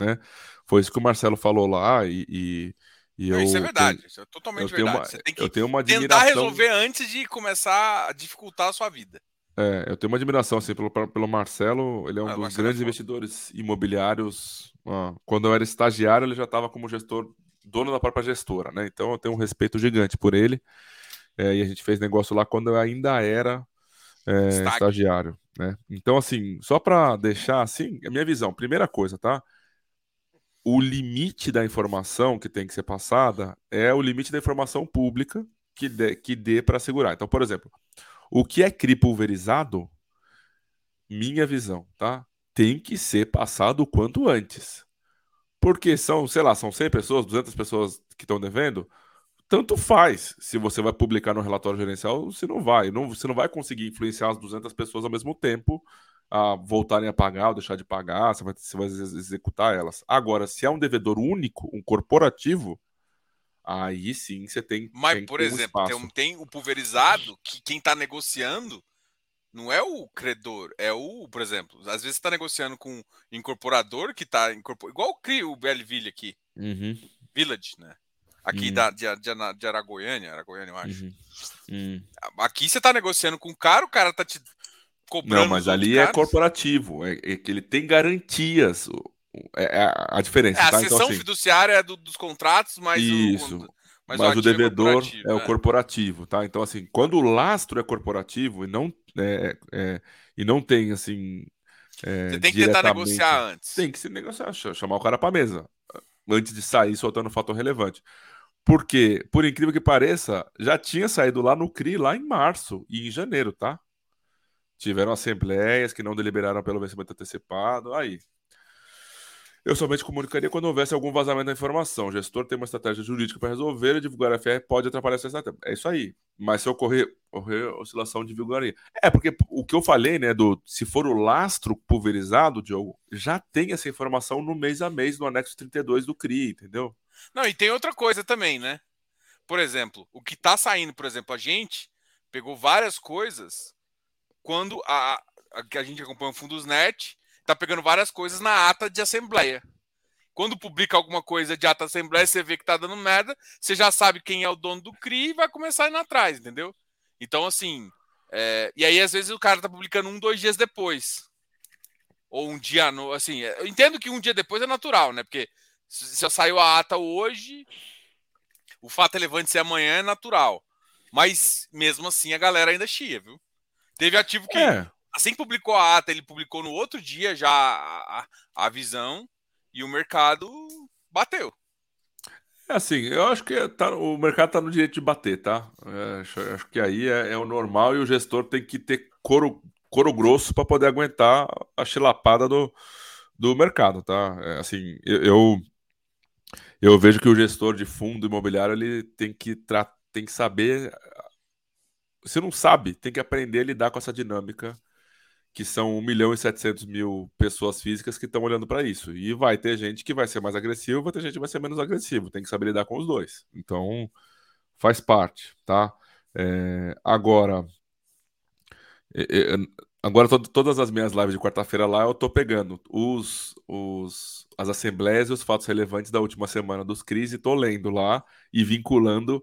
Né? Foi isso que o Marcelo falou lá e, e, e eu. Isso é verdade, tenho, isso é totalmente verdade. Uma, você tem que eu tenho uma admiração... tentar resolver antes de começar a dificultar a sua vida. É, eu tenho uma admiração assim, pelo, pelo Marcelo. Ele é um ah, dos grandes é investidores imobiliários. Ah, quando eu era estagiário, ele já estava como gestor, dono da própria gestora, né? Então eu tenho um respeito gigante por ele. É, e a gente fez negócio lá quando eu ainda era é, estagiário, né? Então, assim, só para deixar assim, a minha visão, primeira coisa, tá? O limite da informação que tem que ser passada é o limite da informação pública que dê, que dê para segurar. Então, por exemplo, o que é CRI pulverizado, minha visão, tá? Tem que ser passado o quanto antes. Porque são, sei lá, são 100 pessoas, 200 pessoas que estão devendo, tanto faz se você vai publicar no relatório gerencial ou se não vai. Não, você não vai conseguir influenciar as 200 pessoas ao mesmo tempo a voltarem a pagar ou deixar de pagar, você vai, você vai executar elas. Agora, se é um devedor único, um corporativo, Aí sim você tem. Mas, tem por exemplo, tem, tem, o pulverizado que quem está negociando não é o credor, é o, por exemplo, às vezes está negociando com o incorporador que está incorporado. Igual o, o Belleville aqui. Uhum. Village, né? Aqui uhum. da, de, de, de Aragoiânia, Aragoiânia, eu acho. Uhum. Uhum. Aqui você está negociando com o cara, o cara tá te cobrando. Não, mas ali é corporativo, é, é, que ele tem garantias. É, é a diferença. É, a tá? sessão então, assim, fiduciária é do, dos contratos, mas isso. o. Mas, mas o, o devedor é, é, o né? corporativo, tá? Então, assim, quando o lastro é corporativo e não, é, é, e não tem, assim. É, Você tem que tentar negociar antes. Tem que se negociar, chamar o cara para mesa antes de sair soltando fator relevante. Porque, por incrível que pareça, já tinha saído lá no CRI lá em março e em janeiro, tá? Tiveram assembleias que não deliberaram pelo vencimento antecipado. Aí, eu somente comunicaria quando houvesse algum vazamento da informação. O gestor tem uma estratégia jurídica para resolver e divulgar a FR pode atrapalhar essa estratégia. É isso aí. Mas se ocorrer, ocorrer oscilação, divulgaria. É, porque o que eu falei, né, do se for o lastro pulverizado, Diogo, já tem essa informação no mês a mês, no anexo 32 do CRI, entendeu? Não, e tem outra coisa também, né? Por exemplo, o que está saindo, por exemplo, a gente pegou várias coisas quando a, a, a gente acompanha o Fundos Net tá pegando várias coisas na ata de assembleia. Quando publica alguma coisa de ata de assembleia, você vê que tá dando merda, você já sabe quem é o dono do CRI e vai começar ir atrás, entendeu? Então, assim. É... e aí, às vezes, o cara tá publicando um, dois dias depois. Ou um dia. No... Assim, eu entendo que um dia depois é natural, né? Porque se saiu a ata hoje, o fato relevante ser amanhã é natural. Mas mesmo assim a galera ainda chia, viu? Teve ativo que é assim que publicou a ata, ele publicou no outro dia já a, a, a visão e o mercado bateu. É assim, eu acho que tá, o mercado está no direito de bater, tá? É, acho, acho, que aí é, é, o normal e o gestor tem que ter couro, couro grosso para poder aguentar a chilapada do, do mercado, tá? É, assim, eu, eu vejo que o gestor de fundo imobiliário ele tem que, tem que saber. Se não sabe, tem que aprender a lidar com essa dinâmica que são 1 milhão e 700 mil pessoas físicas que estão olhando para isso. E vai ter gente que vai ser mais agressivo, vai ter gente que vai ser menos agressivo. Tem que saber lidar com os dois. Então, faz parte, tá? É, agora, é, é, agora todo, todas as minhas lives de quarta-feira lá, eu tô pegando os, os, as assembleias e os fatos relevantes da última semana dos CRIs e tô lendo lá e vinculando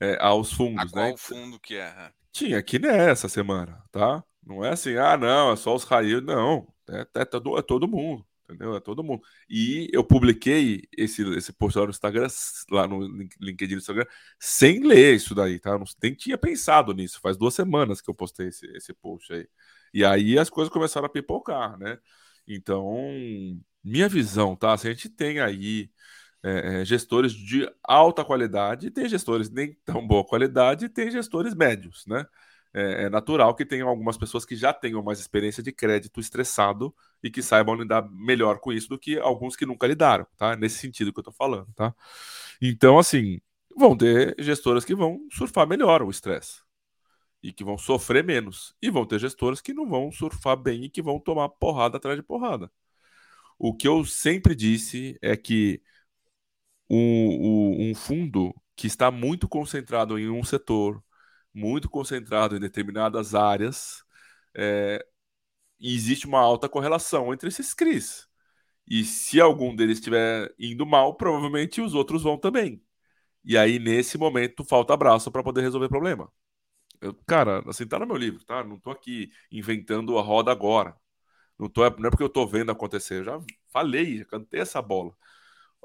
é, aos fundos, a qual né? fundo que é? Tinha aqui nessa semana, tá? Não é assim, ah, não, é só os raios. Não, é, é, todo, é todo mundo, entendeu? É todo mundo. E eu publiquei esse, esse post lá no Instagram, lá no LinkedIn do Instagram, sem ler isso daí, tá? Eu não, nem tinha pensado nisso. Faz duas semanas que eu postei esse, esse post aí. E aí as coisas começaram a pipocar, né? Então, minha visão, tá? Se a gente tem aí é, é, gestores de alta qualidade, tem gestores nem tão boa qualidade, tem gestores médios, né? é, é, natural que tenham algumas pessoas que já tenham mais experiência de crédito estressado e que saibam lidar melhor com isso do que alguns que nunca lidaram, tá? Nesse sentido que eu tô falando, tá? Então, assim, vão ter gestoras que vão surfar melhor o estresse e que vão sofrer menos. E vão ter gestoras que não vão surfar bem e que vão tomar porrada atrás de porrada. O que eu sempre disse é que um, um fundo que está muito concentrado em um setor, muito concentrado em determinadas áreas, é, existe uma alta correlação entre esses CRIs. E se algum deles estiver indo mal, provavelmente os outros vão também. E aí, nesse momento, falta abraço para poder resolver o problema. Eu, cara, assim, tá no meu livro, tá? Não tô aqui inventando a roda agora. Não, tô, não é porque eu tô vendo acontecer. Eu já falei, já cantei essa bola.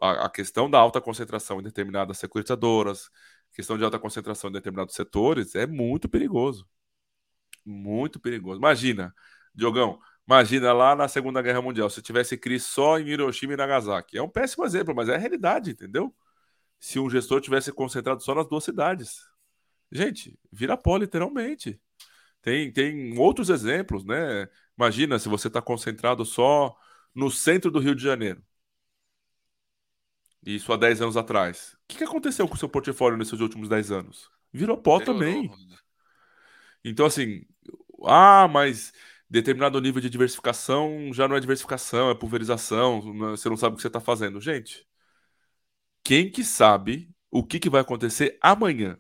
A, a questão da alta concentração em determinadas securitizadoras, questão de alta concentração em determinados setores é muito perigoso. Muito perigoso. Imagina, Diogão, imagina lá na Segunda Guerra Mundial, se tivesse crise só em Hiroshima e Nagasaki. É um péssimo exemplo, mas é a realidade, entendeu? Se um gestor tivesse concentrado só nas duas cidades. Gente, vira pó, literalmente. Tem, tem outros exemplos, né? Imagina se você está concentrado só no centro do Rio de Janeiro. Isso há 10 anos atrás. O que, que aconteceu com o seu portfólio nesses últimos 10 anos? Virou pó também. Então, assim, ah, mas determinado nível de diversificação já não é diversificação, é pulverização, você não sabe o que você está fazendo. Gente, quem que sabe o que, que vai acontecer amanhã?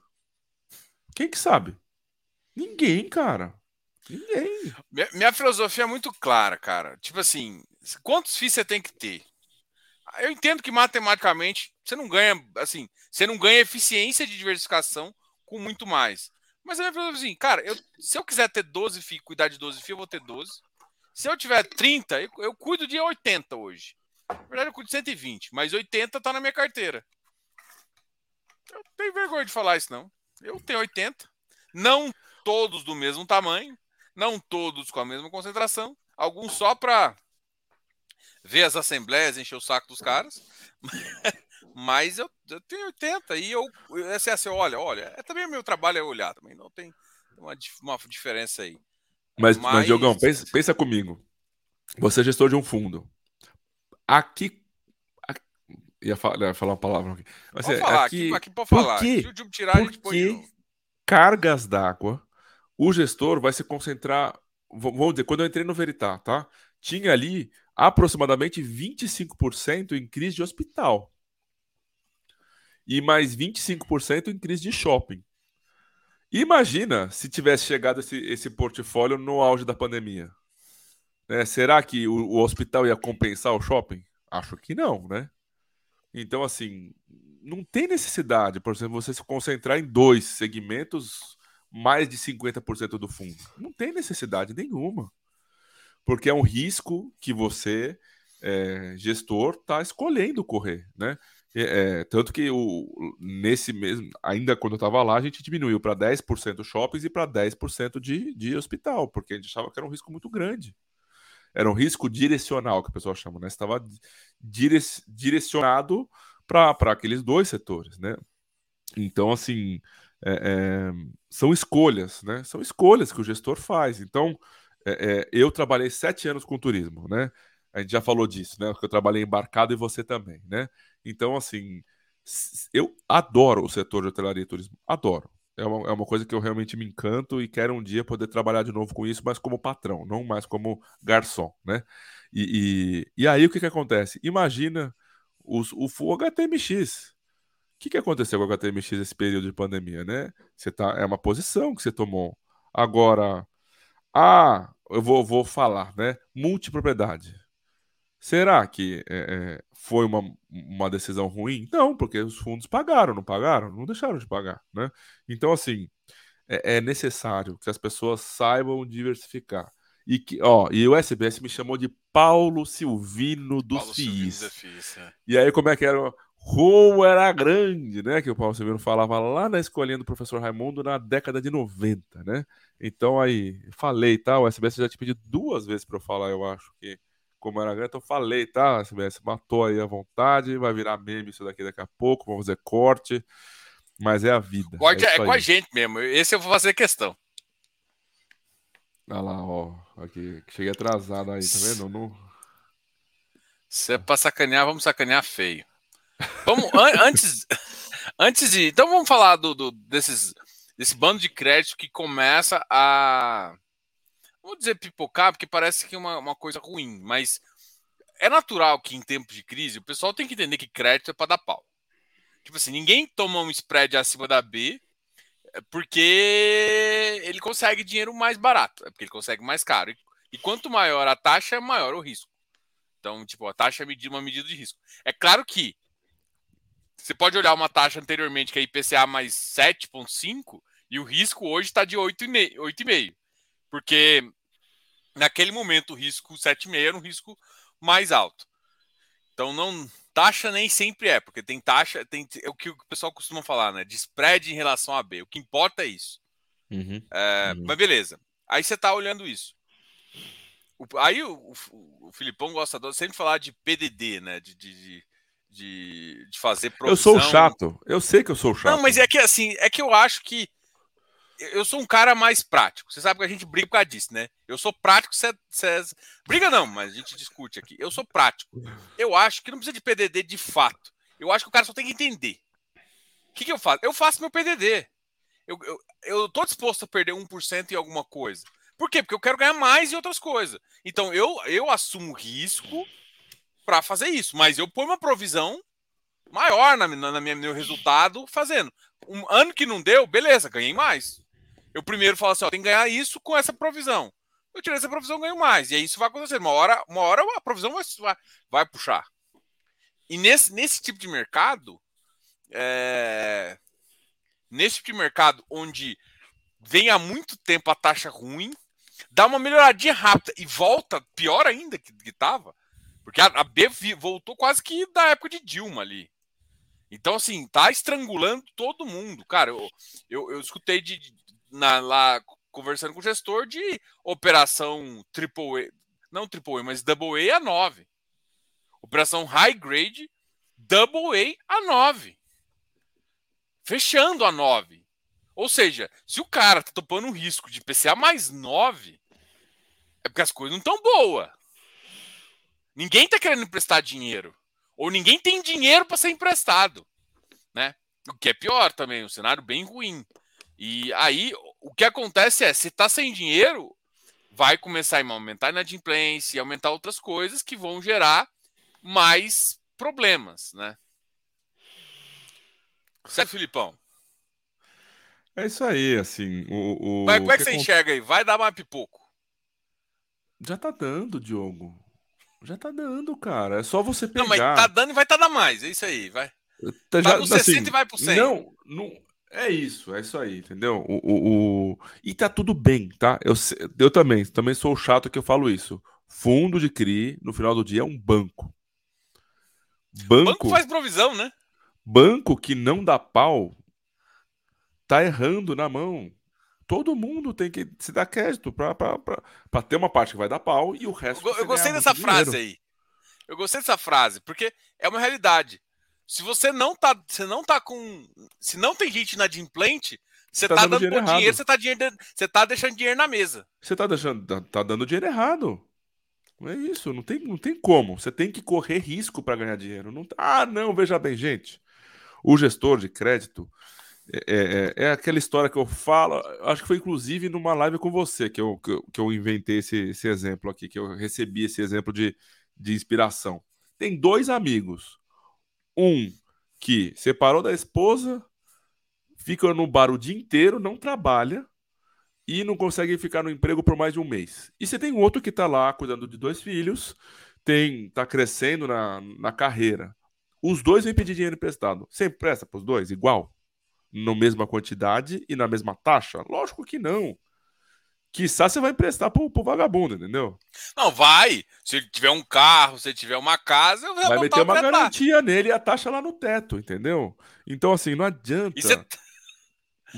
Quem que sabe? Ninguém, cara. Ninguém. Minha, minha, filosofia é muito clara, cara. Tipo assim, quantos FIIs você tem que ter? Eu entendo que matematicamente você não ganha, assim, você não ganha eficiência de diversificação com muito mais. Mas filosofia é assim, cara, eu, se eu quiser ter 12 FII, cuidar de 12 FII, eu vou ter 12. Se eu tiver 30, eu, eu cuido de 80 hoje. Na verdade, eu cuido de 120, mas 80 tá na minha carteira. Eu tenho vergonha de falar isso, não. Eu tenho 80. Não todos do mesmo tamanho. Não todos com a mesma concentração. Alguns só para ver as assembleias, encher o saco dos caras. Mas eu, eu tenho 80 e eu, essa é assim, olha, olha, é também o meu trabalho é olhar também, não tem uma, uma diferença aí. Mas, mas, mas Diogão, pensa, pensa comigo. Você é gestor de um fundo. Aqui Ia, falar, ia falar uma palavra aqui. Mas, pode é, falar, aqui, aqui, aqui pode falar. Que, Se tirar, porque cargas d'água, o gestor vai se concentrar. Vamos dizer, quando eu entrei no Veritá, tá? Tinha ali aproximadamente 25% em crise de hospital. E mais 25% em crise de shopping. Imagina se tivesse chegado esse, esse portfólio no auge da pandemia. Né? Será que o, o hospital ia compensar o shopping? Acho que não, né? Então, assim, não tem necessidade, por exemplo, você se concentrar em dois segmentos, mais de 50% do fundo. Não tem necessidade nenhuma. Porque é um risco que você, é, gestor, está escolhendo correr, né? É, tanto que o, nesse mesmo, ainda quando eu estava lá, a gente diminuiu para 10% shoppings e para 10% de, de hospital, porque a gente achava que era um risco muito grande. Era um risco direcional, que o pessoal chama, né? Estava dire direcionado para aqueles dois setores, né? Então, assim, é, é, são escolhas, né? São escolhas que o gestor faz. Então, é, é eu trabalhei sete anos com turismo, né? A gente já falou disso, né? Porque eu trabalhei embarcado e você também, né? Então, assim, eu adoro o setor de hotelaria e turismo, adoro. É uma, é uma coisa que eu realmente me encanto e quero um dia poder trabalhar de novo com isso, mas como patrão, não mais como garçom, né? E, e, e aí o que, que acontece? Imagina os, o, o HTMX. O que, que aconteceu com o HTMX nesse período de pandemia, né? Você tá, é uma posição que você tomou. Agora, ah, eu vou, vou falar, né? Multipropriedade. Será que é, foi uma, uma decisão ruim? Não, porque os fundos pagaram, não pagaram? Não deixaram de pagar, né? Então, assim, é, é necessário que as pessoas saibam diversificar. E, que, ó, e o SBS me chamou de Paulo Silvino dos Paulo FIIs. FIIs é. E aí, como é que era? Como era grande, né? Que o Paulo Silvino falava lá na escolinha do professor Raimundo na década de 90, né? Então aí, falei, tá? O SBS já te pediu duas vezes para eu falar, eu acho que como era grande, então falei, tá? CBS matou aí a vontade, vai virar meme isso daqui daqui a pouco, vamos fazer corte, mas é a vida. Corte é, é com a gente mesmo, esse eu vou fazer questão. Olha lá, ó, aqui, cheguei atrasado aí, tá vendo? Não... Se é pra sacanear, vamos sacanear feio. Vamos, an antes, Antes de. Então vamos falar do, do, desses, desse bando de crédito que começa a. Vou dizer pipocar, porque parece que é uma, uma coisa ruim, mas é natural que em tempos de crise o pessoal tem que entender que crédito é para dar pau. Tipo assim, ninguém toma um spread acima da B é porque ele consegue dinheiro mais barato, é porque ele consegue mais caro. E, quanto maior a taxa, maior o risco. Então, tipo, a taxa é uma medida de risco. É claro que você pode olhar uma taxa anteriormente que é IPCA mais 7,5 e o risco hoje está de 8,5. Porque naquele momento o risco 7,5 era um risco mais alto. Então não taxa nem sempre é, porque tem taxa, tem é o que o pessoal costuma falar, né? De spread em relação a B. O que importa é isso. Uhum, é, uhum. Mas beleza. Aí você está olhando isso. O, aí o, o, o Filipão gosta de sempre falar de PDD, né? De, de, de, de fazer provisão. Eu sou chato. Eu sei que eu sou chato. Não, mas é que assim, é que eu acho que eu sou um cara mais prático. Você sabe que a gente briga por causa disso, né? Eu sou prático, você, você... briga não, mas a gente discute aqui. Eu sou prático. Eu acho que não precisa de PDD de fato. Eu acho que o cara só tem que entender. O que, que eu faço? Eu faço meu PDD. Eu, eu, eu tô disposto a perder 1% em alguma coisa. Por quê? Porque eu quero ganhar mais em outras coisas. Então eu, eu assumo risco para fazer isso, mas eu ponho uma provisão maior na, na, na minha, meu resultado fazendo. Um ano que não deu, beleza, ganhei mais. Eu primeiro falo assim, ó, tem que ganhar isso com essa provisão. Eu tirei essa provisão, ganho mais. E aí isso vai acontecer. Uma hora, uma hora a provisão vai, vai puxar. E nesse, nesse tipo de mercado, é... nesse tipo de mercado onde vem há muito tempo a taxa ruim, dá uma melhoradinha rápida e volta pior ainda que estava. Porque a, a B voltou quase que da época de Dilma ali. Então, assim, tá estrangulando todo mundo. Cara, eu, eu, eu escutei de, na, lá conversando com o gestor de operação triple não triple mas double A a 9. Operação high grade, double A a 9. Fechando a 9. Ou seja, se o cara tá topando um risco de PCA mais 9, é porque as coisas não estão boas. Ninguém tá querendo emprestar dinheiro. Ou ninguém tem dinheiro para ser emprestado. Né? O que é pior também, um cenário bem ruim. E aí, o que acontece é, se tá sem dinheiro, vai começar a aumentar a inadimplência, aumentar outras coisas que vão gerar mais problemas, né? Certo, Filipão? É isso aí, assim. O, o, Mas como é que, você enxerga aí? Vai dar mais pipoco? Já tá dando, Diogo. Já tá dando, cara. É só você pegar. Não, mas tá dando e vai tá dando mais. É isso aí, vai. Tá, tá no 60 assim, e vai pro 100. Não, não, é isso, é isso aí, entendeu? O, o, o... E tá tudo bem, tá? Eu, eu também, também sou chato que eu falo isso. Fundo de CRI, no final do dia, é um banco. Banco, banco faz provisão, né? Banco que não dá pau tá errando na mão. Todo mundo tem que se dar crédito para ter uma parte que vai dar pau e o resto. Eu, eu gostei dessa frase aí. Eu gostei dessa frase, porque é uma realidade. Se você não tá, você não tá com, se não tem gente inadimplente, você tá, tá dando dinheiro, dinheiro você, tá dinheiro, você tá deixando dinheiro na mesa. Você tá deixando, tá, tá dando dinheiro errado. É isso, não tem, não tem como. Você tem que correr risco para ganhar dinheiro. Não, tá, ah, não, veja bem, gente. O gestor de crédito é, é, é, é, aquela história que eu falo. Acho que foi inclusive numa live com você que eu, que eu, que eu inventei esse, esse exemplo aqui, que eu recebi esse exemplo de, de inspiração. Tem dois amigos. Um que separou da esposa, fica no bar o dia inteiro, não trabalha e não consegue ficar no emprego por mais de um mês. E você tem outro que está lá cuidando de dois filhos, tem tá crescendo na, na carreira. Os dois vêm pedir dinheiro emprestado. Você empresta para os dois igual? Na mesma quantidade e na mesma taxa? Lógico que não. Quiçá você vai emprestar pro, pro vagabundo, entendeu? Não, vai. Se ele tiver um carro, se ele tiver uma casa, vai meter uma garantia nele e a taxa lá no teto, entendeu? Então, assim, não adianta. Você...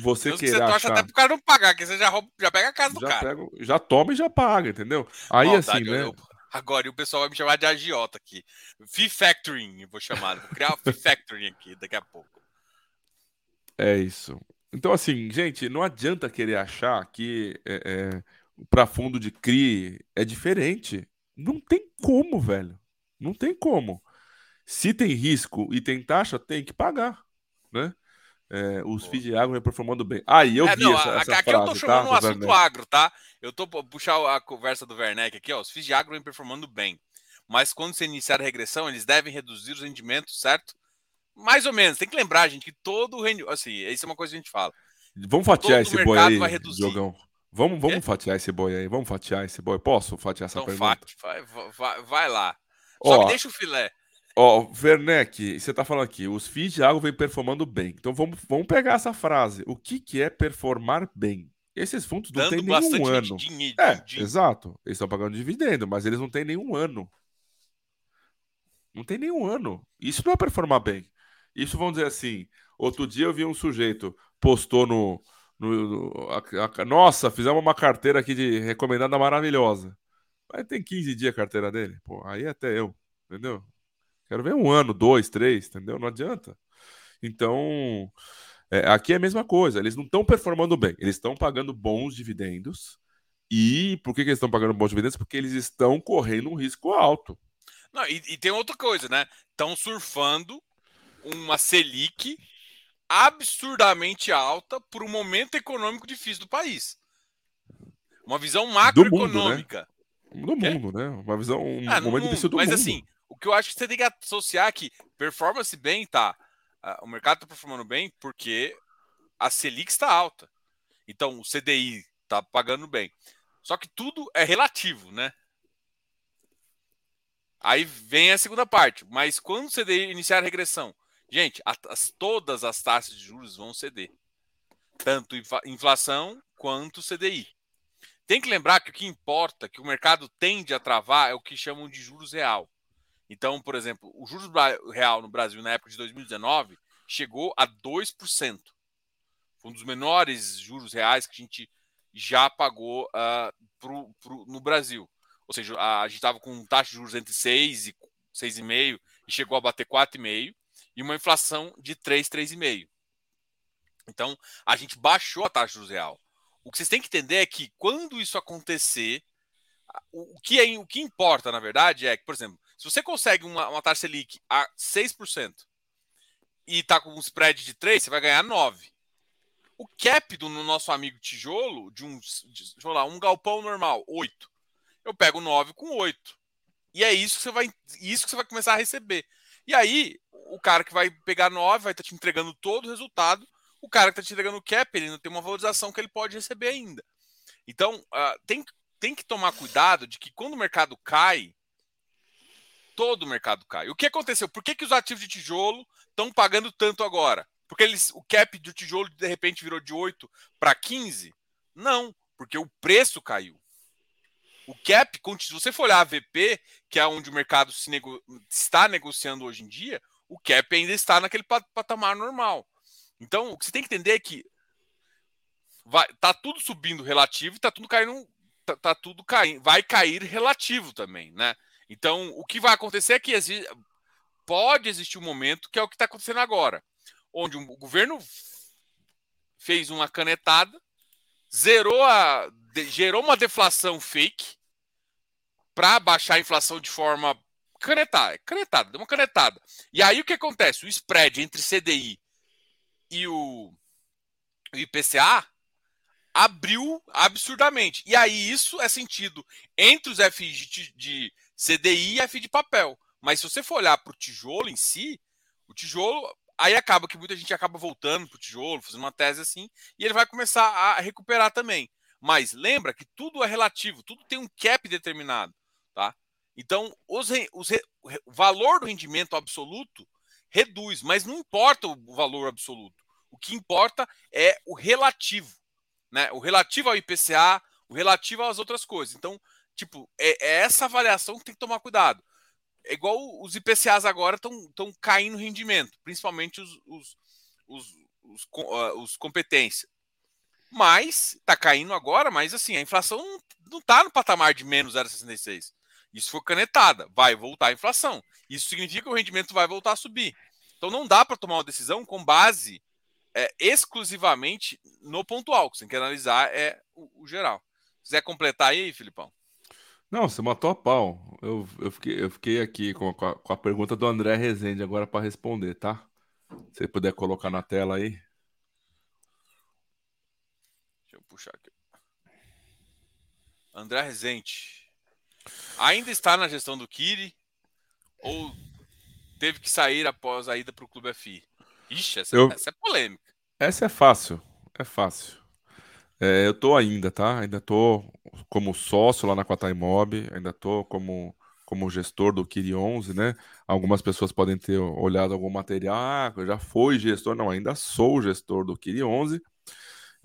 Você querer você achar... até pro cara não pagar, que você já, rouba, já pega a casa do já cara. Pega, já toma e já paga, entendeu? Aí Maldade, assim, né? Eu, agora, e o pessoal vai me chamar de agiota aqui. Fee Factoring, vou chamar. Vou criar o Fee Factoring aqui daqui a pouco. É isso. Então, assim, gente, não adianta querer achar que é, é, para fundo de CRI é diferente. Não tem como, velho. Não tem como. Se tem risco e tem taxa, tem que pagar, né? É, os FIIs de agro vem performando bem. Aí ah, eu é, vi não, essa, essa aqui frase, eu tô chamando tá, o assunto Werneck. agro, tá? Eu tô puxar a conversa do Werneck aqui, ó. Os FIIs de agro vem performando bem. Mas quando você iniciar a regressão, eles devem reduzir os rendimentos, certo? Mais ou menos. Tem que lembrar, gente, que todo rendimento. Assim, isso é uma coisa que a gente fala. Vamos fatiar esse boi aí, vai reduzir. Jogão. Vamos, vamos fatiar esse boi aí. Vamos fatiar esse boi. Posso fatiar essa então, pergunta? Fate, vai, vai, vai lá. Só Ó, me deixa o filé. Ó, Werneck, você tá falando aqui, os FIIs de água vem performando bem. Então vamos, vamos pegar essa frase. O que, que é performar bem? Esses fundos não têm nenhum ano. Din, é, exato. Eles estão pagando dividendo, mas eles não têm nenhum ano. Não tem nenhum ano. Isso não é performar bem. Isso vamos dizer assim. Outro dia eu vi um sujeito postou no, no, no a, a, nossa, fizemos uma carteira aqui de recomendada maravilhosa. Mas tem 15 dias a carteira dele. Pô, aí até eu, entendeu? Quero ver um ano, dois, três, entendeu? Não adianta. Então, é, aqui é a mesma coisa. Eles não estão performando bem. Eles estão pagando bons dividendos. E por que, que eles estão pagando bons dividendos? Porque eles estão correndo um risco alto. Não, e, e tem outra coisa, né? Estão surfando uma Selic absurdamente alta por um momento econômico difícil do país. Uma visão macroeconômica. Do mundo, né? Do mundo, né? Uma visão, um ah, momento difícil do mas, mundo. Mas assim, o que eu acho que você tem que associar que performance bem tá. o mercado está performando bem porque a Selic está alta. Então o CDI está pagando bem. Só que tudo é relativo, né? Aí vem a segunda parte. Mas quando o CDI iniciar a regressão, gente, as, todas as taxas de juros vão ceder. Tanto inflação quanto CDI. Tem que lembrar que o que importa, que o mercado tende a travar, é o que chamam de juros real. Então, por exemplo, o juros real no Brasil na época de 2019 chegou a 2%. Foi um dos menores juros reais que a gente já pagou uh, pro, pro, no Brasil. Ou seja, a, a gente estava com taxa de juros entre 6 e 6,5 e chegou a bater 4,5 e uma inflação de 3, 3,5. Então, a gente baixou a taxa de juros real. O que vocês têm que entender é que quando isso acontecer, o que, é, o que importa, na verdade, é que, por exemplo, se você consegue uma, uma taxa Selic a 6% e está com um spread de 3, você vai ganhar 9. O cap do nosso amigo tijolo, de um, de, lá, um galpão normal, 8. Eu pego 9 com 8. E é isso que você vai, isso que você vai começar a receber. E aí, o cara que vai pegar 9 vai estar tá te entregando todo o resultado. O cara que está te entregando o cap, ele não tem uma valorização que ele pode receber ainda. Então, uh, tem, tem que tomar cuidado de que quando o mercado cai, todo o mercado cai. O que aconteceu? Por que, que os ativos de tijolo estão pagando tanto agora? Porque eles, o cap do tijolo de repente virou de 8 para 15? Não, porque o preço caiu. O cap, se você for olhar a VP, que é onde o mercado nego, está negociando hoje em dia, o cap ainda está naquele patamar normal. Então, o que você tem que entender é que vai, tá tudo subindo relativo e tá tudo caindo, tá, tá tudo caindo, vai cair relativo também, né? Então, o que vai acontecer é que pode existir um momento, que é o que está acontecendo agora, onde o governo fez uma canetada, zerou a, gerou uma deflação fake para baixar a inflação de forma canetada, canetada, deu uma canetada. E aí o que acontece? O spread entre CDI e o, o IPCA abriu absurdamente. E aí isso é sentido entre os FIs de, de CDI e FI de papel. Mas se você for olhar para o tijolo em si, o tijolo. Aí acaba que muita gente acaba voltando para o tijolo, fazendo uma tese assim, e ele vai começar a recuperar também. Mas lembra que tudo é relativo, tudo tem um cap determinado. Tá? Então, os, os, o valor do rendimento absoluto reduz, mas não importa o valor absoluto. O que importa é o relativo. Né? O relativo ao IPCA, o relativo às outras coisas. Então, Tipo, é, é essa avaliação que tem que tomar cuidado. É igual os IPCAs agora estão caindo rendimento, principalmente os, os, os, os, uh, os competências. Mas está caindo agora, mas assim, a inflação não está no patamar de menos 0,66. Isso foi canetada, vai voltar a inflação. Isso significa que o rendimento vai voltar a subir. Então não dá para tomar uma decisão com base é, exclusivamente no pontual. Você tem que analisar é o, o geral. Se quiser completar aí, Filipão? Não, você matou a pau. Eu, eu, fiquei, eu fiquei aqui com a, com a pergunta do André Rezende agora para responder, tá? Se você puder colocar na tela aí. Deixa eu puxar aqui. André Rezende. Ainda está na gestão do Kiri ou teve que sair após a ida para o Clube FI? Ixi, essa, eu... essa, é polêmica. Essa é fácil. É fácil. É, eu tô ainda, tá? Ainda tô como sócio lá na Quataimob, ainda tô como, como gestor do Kiri 11, né? Algumas pessoas podem ter olhado algum material, ah, já foi gestor. Não, ainda sou gestor do Kiri 11.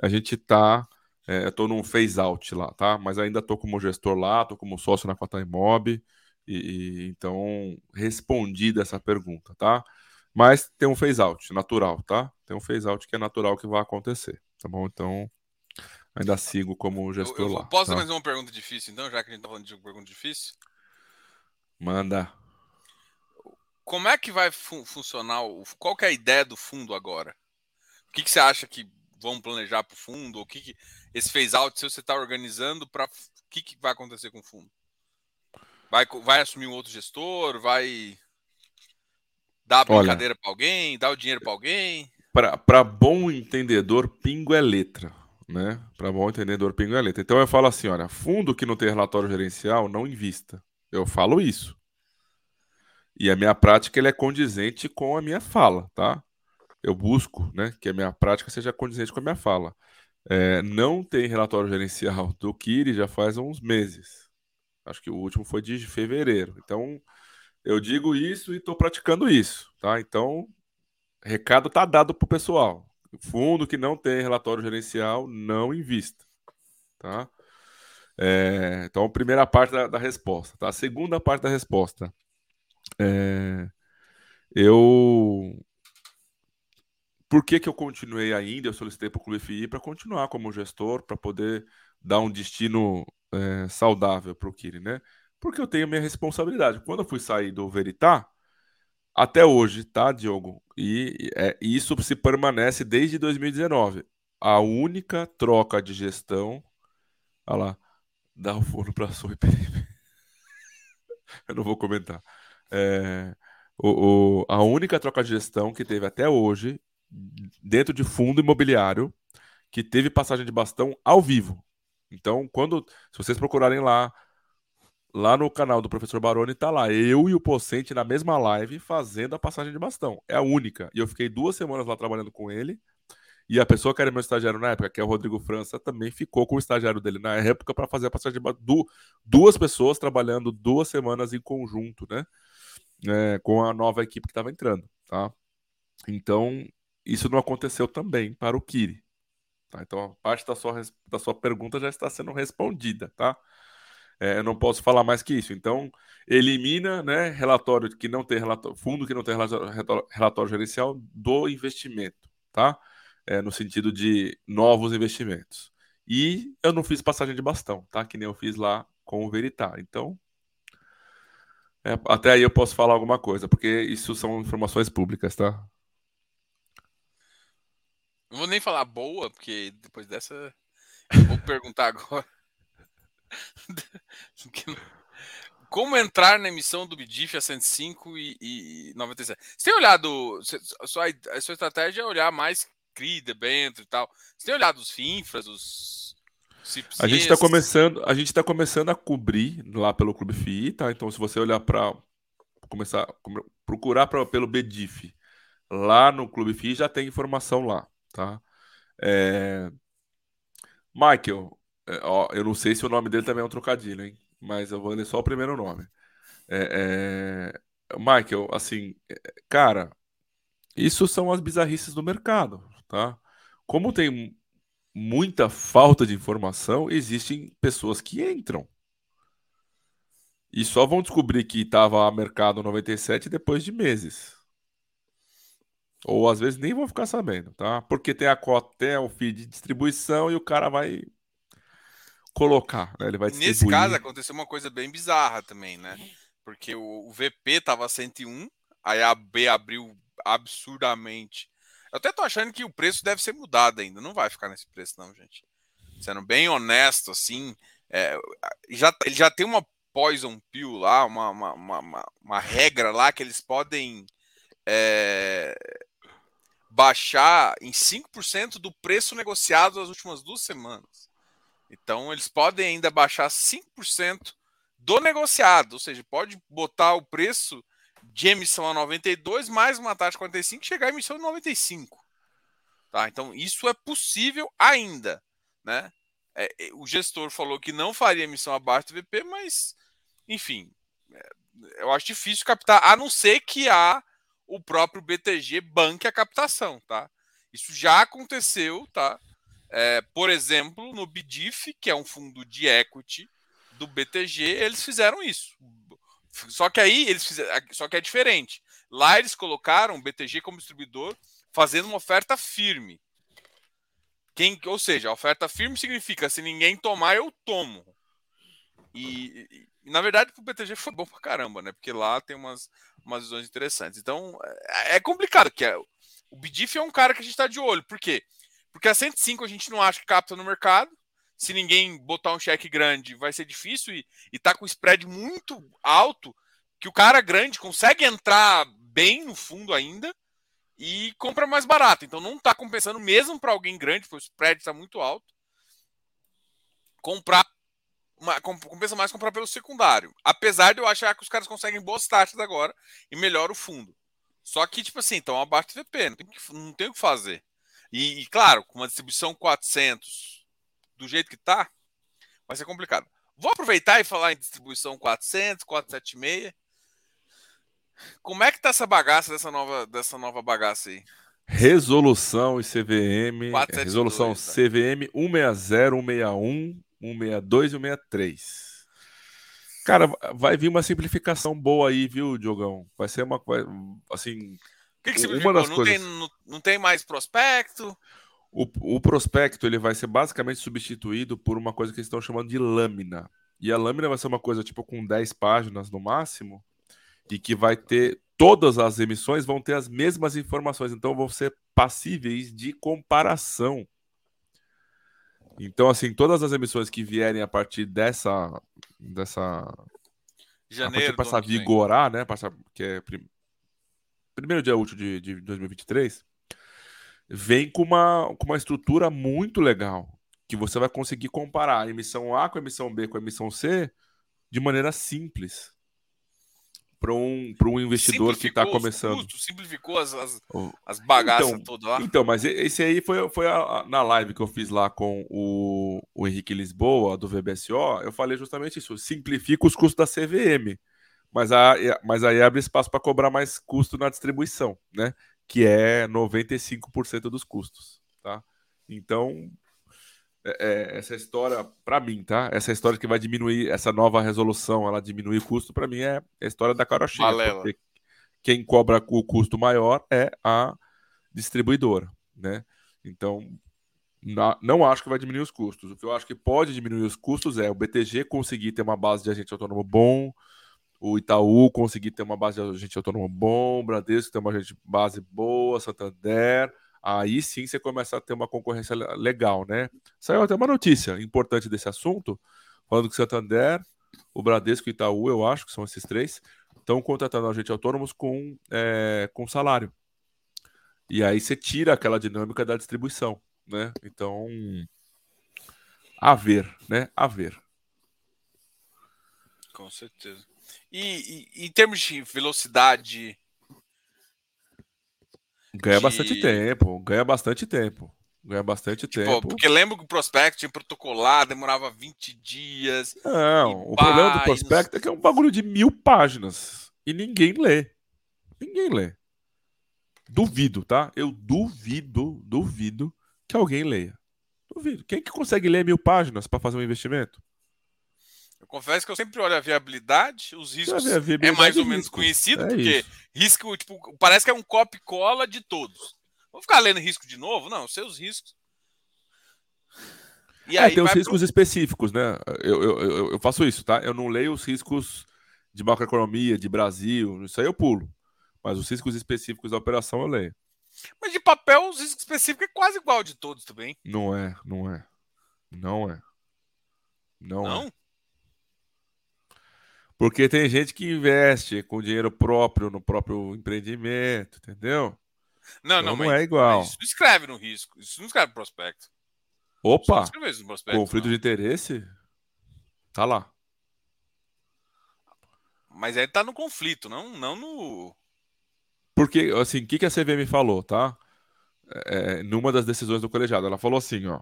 A gente tá é, eu tô num phase out lá, tá? Mas ainda tô como gestor lá, tô como sócio na Quataimob. E, e então respondi dessa pergunta, tá? Mas tem um phase out natural, tá? Tem um phase out que é natural que vai acontecer, tá bom? Então ainda sigo como gestor eu, eu lá. Posso tá? mais uma pergunta difícil, então, já que a gente tá falando de pergunta difícil? Manda. Como é que vai fun funcionar? Qual que é a ideia do fundo agora? O que, que você acha que vão planejar para o fundo? O que, que esse phase out, se você está organizando, para o que, que vai acontecer com o fundo? Vai, vai assumir um outro gestor? Vai dar a brincadeira para alguém? Dar o dinheiro para alguém? Para bom entendedor, pingo é letra. Né? Para bom entendedor, pingo é letra. Então eu falo assim: olha, fundo que não tem relatório gerencial, não invista. Eu falo isso. E a minha prática ele é condizente com a minha fala, tá? Eu busco né, que a minha prática seja condizente com a minha fala. É, não tem relatório gerencial do Kiri já faz uns meses. Acho que o último foi de fevereiro. Então, eu digo isso e estou praticando isso. Tá? Então, recado está dado para o pessoal. Fundo que não tem relatório gerencial, não invista. Tá? É, então, primeira parte da, da, resposta. Tá? A segunda parte da resposta. É, eu por que, que eu continuei ainda? Eu solicitei para o Clube FI para continuar como gestor, para poder dar um destino é, saudável para o Kiri, né? Porque eu tenho minha responsabilidade. Quando eu fui sair do Veritá, até hoje, tá, Diogo? E é, isso se permanece desde 2019. A única troca de gestão. Olha lá, dá o forno para a sua Eu não vou comentar. É, o, o, a única troca de gestão que teve até hoje dentro de fundo imobiliário que teve passagem de bastão ao vivo. Então, quando se vocês procurarem lá lá no canal do professor Baroni tá lá eu e o Pocente na mesma live fazendo a passagem de bastão. É a única. E eu fiquei duas semanas lá trabalhando com ele. E a pessoa que era meu estagiário na época, que é o Rodrigo França, também ficou com o estagiário dele na época para fazer a passagem de bastão. duas pessoas trabalhando duas semanas em conjunto, né? É, com a nova equipe que estava entrando, tá? Então, isso não aconteceu também para o Kiri. Tá? Então, a parte da sua, da sua pergunta já está sendo respondida, tá? É, eu não posso falar mais que isso. Então, elimina né, relatório que não tem relatório, fundo que não tem relatório, relatório gerencial do investimento, tá? É, no sentido de novos investimentos. E eu não fiz passagem de bastão, tá? Que nem eu fiz lá com o Veritar. Então, é, até aí eu posso falar alguma coisa, porque isso são informações públicas, tá? Não vou nem falar boa, porque depois dessa. Eu vou perguntar agora. Como entrar na emissão do BDIF a 105 e, e 97? Você tem olhado. A sua, a sua estratégia é olhar mais CRI, debênture e tal. Você tem olhado os FINFRAs, os. A gente está começando, a gente está começando a cobrir lá pelo Clube FI, tá? Então, se você olhar para começar procurar pra, pelo BDIF lá no Clube FI, já tem informação lá tá? É... Michael, é, ó, eu não sei se o nome dele também é um trocadilho, hein? Mas eu vou ler só o primeiro nome. É, é... Michael, assim, é, cara, isso são as bizarrices do mercado, tá? Como tem muita falta de informação, existem pessoas que entram. E só vão descobrir que estava a mercado 97 depois de meses. Ou às vezes nem vão ficar sabendo, tá? Porque tem a cota, tem o feed de distribuição e o cara vai colocar, né? Ele vai distribuir. Nesse caso aconteceu uma coisa bem bizarra também, né? Porque o, o VP tava 101, aí a B abriu absurdamente. Eu até tô achando que o preço deve ser mudado ainda, não vai ficar nesse preço não, gente. Sendo bem honesto, assim, é, já, ele já tem uma poison pill lá, uma, uma, uma, uma regra lá que eles podem é, baixar em 5% do preço negociado nas últimas duas semanas. Então, eles podem ainda baixar 5% do negociado, ou seja, pode botar o preço de emissão a 92 mais uma taxa 45 chegar à emissão de 95. Tá? Então, isso é possível ainda. Né? É, é o gestor falou que não faria emissão abaixo do VP, mas, enfim, é, eu acho difícil captar, a não ser que a, o próprio BTG banque a captação. Tá? Isso já aconteceu, tá? É, por exemplo, no BDIF, que é um fundo de equity do BTG, eles fizeram isso. Só que aí eles fizeram, só que é diferente. Lá eles colocaram o BTG como distribuidor fazendo uma oferta firme. Quem, ou seja, a oferta firme significa se ninguém tomar, eu tomo. E, na verdade, para o BTG foi bom pra caramba, né? Porque lá tem umas, umas visões interessantes. Então, é, é complicado, que é, o BDIF é um cara que a gente está de olho. Por quê? Porque a 105 a gente não acha que capta no mercado. Se ninguém botar um cheque grande, vai ser difícil e, e tá com spread muito alto, que o cara grande consegue entrar bem no fundo ainda e compra mais barato. Então não está compensando mesmo para alguém grande, porque o spread está muito alto. Comprar compensa mais comprar pelo secundário. Apesar de eu achar que os caras conseguem boas taxas agora e melhora o fundo. Só que, tipo assim, então abaixo do VP, não tem, que, não tem o que fazer. E, e, claro, com uma distribuição 400 do jeito que tá, vai ser complicado. Vou aproveitar e falar em distribuição 400, 476. Como é que tá essa bagaça dessa nova, dessa nova bagaça aí? Resolução e CVM. 472, é, resolução né? CVM 160, 161, 162 e 163. Cara, vai vir uma simplificação boa aí, viu, Diogão? Vai ser uma coisa. Assim, o que, que das não, coisas... tem, não, não tem mais prospecto? O, o, prospecto ele vai ser basicamente substituído por uma coisa que eles estão chamando de lâmina. E a lâmina vai ser uma coisa tipo com 10 páginas no máximo, e que vai ter todas as emissões vão ter as mesmas informações, então vão ser passíveis de comparação. Então, assim, todas as emissões que vierem a partir dessa dessa janeiro, passar a vigorar, né, passar que é primeiro dia útil de, de 2023, vem com uma, com uma estrutura muito legal, que você vai conseguir comparar a emissão A com a emissão B com a emissão C de maneira simples para um, um investidor que está começando. Custos, simplificou as, as, as bagaças então, todas lá. Então, mas esse aí foi, foi a, a, na live que eu fiz lá com o, o Henrique Lisboa, do VBSO, eu falei justamente isso. Simplifica os custos da CVM mas, a, mas aí abre espaço para cobrar mais custo na distribuição, né? Que é 95% dos custos, tá? Então, é, é, essa história, para mim, tá? Essa história que vai diminuir, essa nova resolução, ela diminuir o custo, para mim é a história da carochinha. Porque quem cobra o custo maior é a distribuidora, né? Então, na, não acho que vai diminuir os custos. O que eu acho que pode diminuir os custos é o BTG conseguir ter uma base de agente autônomo bom, o Itaú conseguir ter uma base de agente autônomo bom, Bradesco ter uma base boa, Santander, aí sim você começa a ter uma concorrência legal, né? Saiu até uma notícia importante desse assunto, falando que Santander, o Bradesco e o Itaú, eu acho que são esses três, estão contratando agentes autônomos com, é, com salário. E aí você tira aquela dinâmica da distribuição, né? Então, a ver, né? A ver. Com certeza. E, e, em termos de velocidade. Ganha de... bastante tempo, ganha bastante tempo. Ganha bastante tipo, tempo. Porque lembro que o prospecto tinha protocolar, demorava 20 dias. Não, o pá, problema do prospecto é que é um bagulho de mil páginas. E ninguém lê. Ninguém lê. Duvido, tá? Eu duvido, duvido que alguém leia. Duvido. Quem que consegue ler mil páginas para fazer um investimento? Confesso que eu sempre olho a viabilidade, os riscos viabilidade é mais ou menos conhecido, é porque isso. risco, tipo, parece que é um copy-cola de todos. Vou ficar lendo risco de novo? Não, seus riscos. E é, tem os riscos pro... específicos, né? Eu, eu, eu, eu, faço isso, tá? Eu não leio os riscos de macroeconomia, de Brasil, isso aí eu pulo. Mas os riscos específicos da operação eu leio. Mas de papel, os riscos específicos é quase igual de todos também. Não é, não é. Não é. Não, não? é. Porque tem gente que investe com dinheiro próprio no próprio empreendimento, entendeu? Não, Então não, não é igual. isso não escreve no risco. Isso não escreve no prospecto. Opa, no prospecto. conflito não. de interesse? Tá lá. Mas aí tá no conflito, não, não no. Porque, assim, o que, que a CVM falou, tá? É, numa das decisões do colegiado, ela falou assim, ó.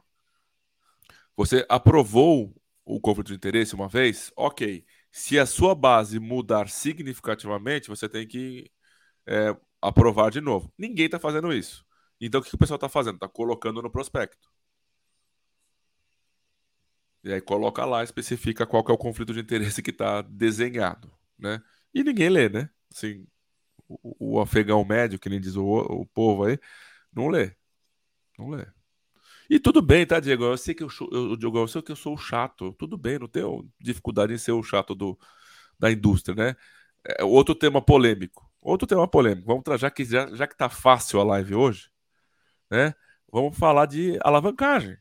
Você aprovou o conflito de interesse uma vez? Ok. Se a sua base mudar significativamente, você tem que é, aprovar de novo. Ninguém está fazendo isso. Então, o que, o pessoal está fazendo? Está colocando no prospecto. E aí coloca lá, especifica qual que é o conflito de interesse que está desenhado, né? E ninguém lê, né? Assim, o, o afegão médio, que nem diz o, o povo aí, não lê. Não lê. E tudo bem, tá, Diego? Eu sei que eu, sou- eu, Diego, eu sei que eu sou o chato. Tudo bem, não tenho dificuldade em ser o chato do, da indústria, né? É, outro tema polêmico. Outro tema polêmico. Vamos já que, já, já que tá fácil a live hoje, né? Vamos falar de alavancagem.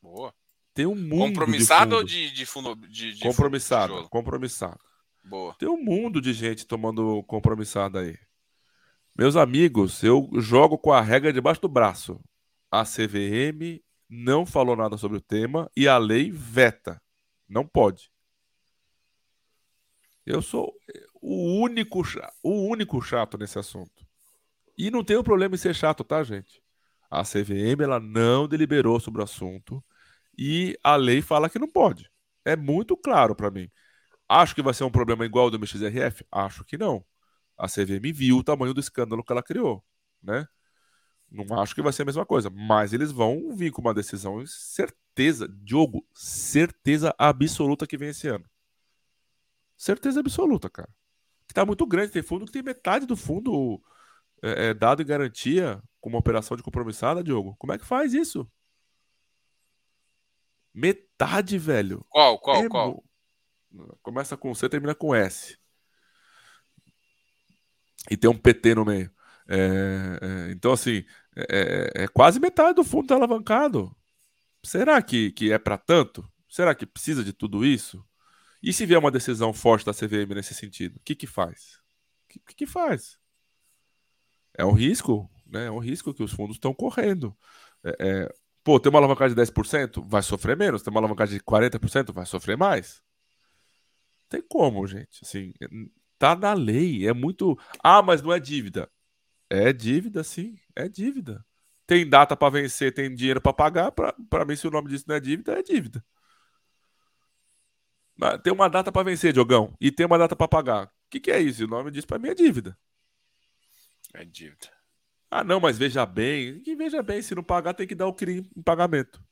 Boa. Tem um mundo Compromissado de ou fundo. de, de fundo? De, de compromissado, tijolo? compromissado. Boa. Tem um mundo de gente tomando compromissado aí. Meus amigos, eu jogo com a regra debaixo do braço. A CVM não falou nada sobre o tema e a lei veta. Não pode. Eu sou o único, o único chato nesse assunto. E não tenho problema em ser chato, tá, gente? A CVM ela não deliberou sobre o assunto e a lei fala que não pode. É muito claro para mim. Acho que vai ser um problema igual ao do MXRF? Acho que não. A CVM viu o tamanho do escândalo que ela criou, né? Não acho que vai ser a mesma coisa, mas eles vão vir com uma decisão, certeza, Diogo, certeza absoluta que vem esse ano. Certeza absoluta, cara. Que tá muito grande, tem fundo que tem metade do fundo é, é, dado em garantia com uma operação de compromissada, Diogo. Como é que faz isso? Metade, velho. Qual, qual, É qual? Começa com C, termina com S. E tem um PT no meio. É, é, então, assim, é, é- é quase metade do fundo tá alavancado. Será que, que é para tanto? Será que precisa de tudo isso? E se vier uma decisão forte da CVM nesse sentido, o que que faz? O que, que faz? É um risco, né? É um risco que os fundos estão correndo. É, é, pô, tem uma alavancagem de 10%? Vai sofrer menos. Tem uma alavancagem de 40%? Vai sofrer mais. Tem como, gente. Assim, tá na lei. É muito. Ah, mas não é dívida. É dívida, sim. É dívida. Tem data para vencer, tem dinheiro para pagar. Para mim, se o nome disso não é dívida, é dívida. Mas Tem uma data para vencer, Diogão, e tem uma data para pagar. O que, que é isso? O nome disso para mim é dívida. É dívida. Ah, não, mas veja bem. Que veja bem, se não pagar, tem que dar o crime em pagamento.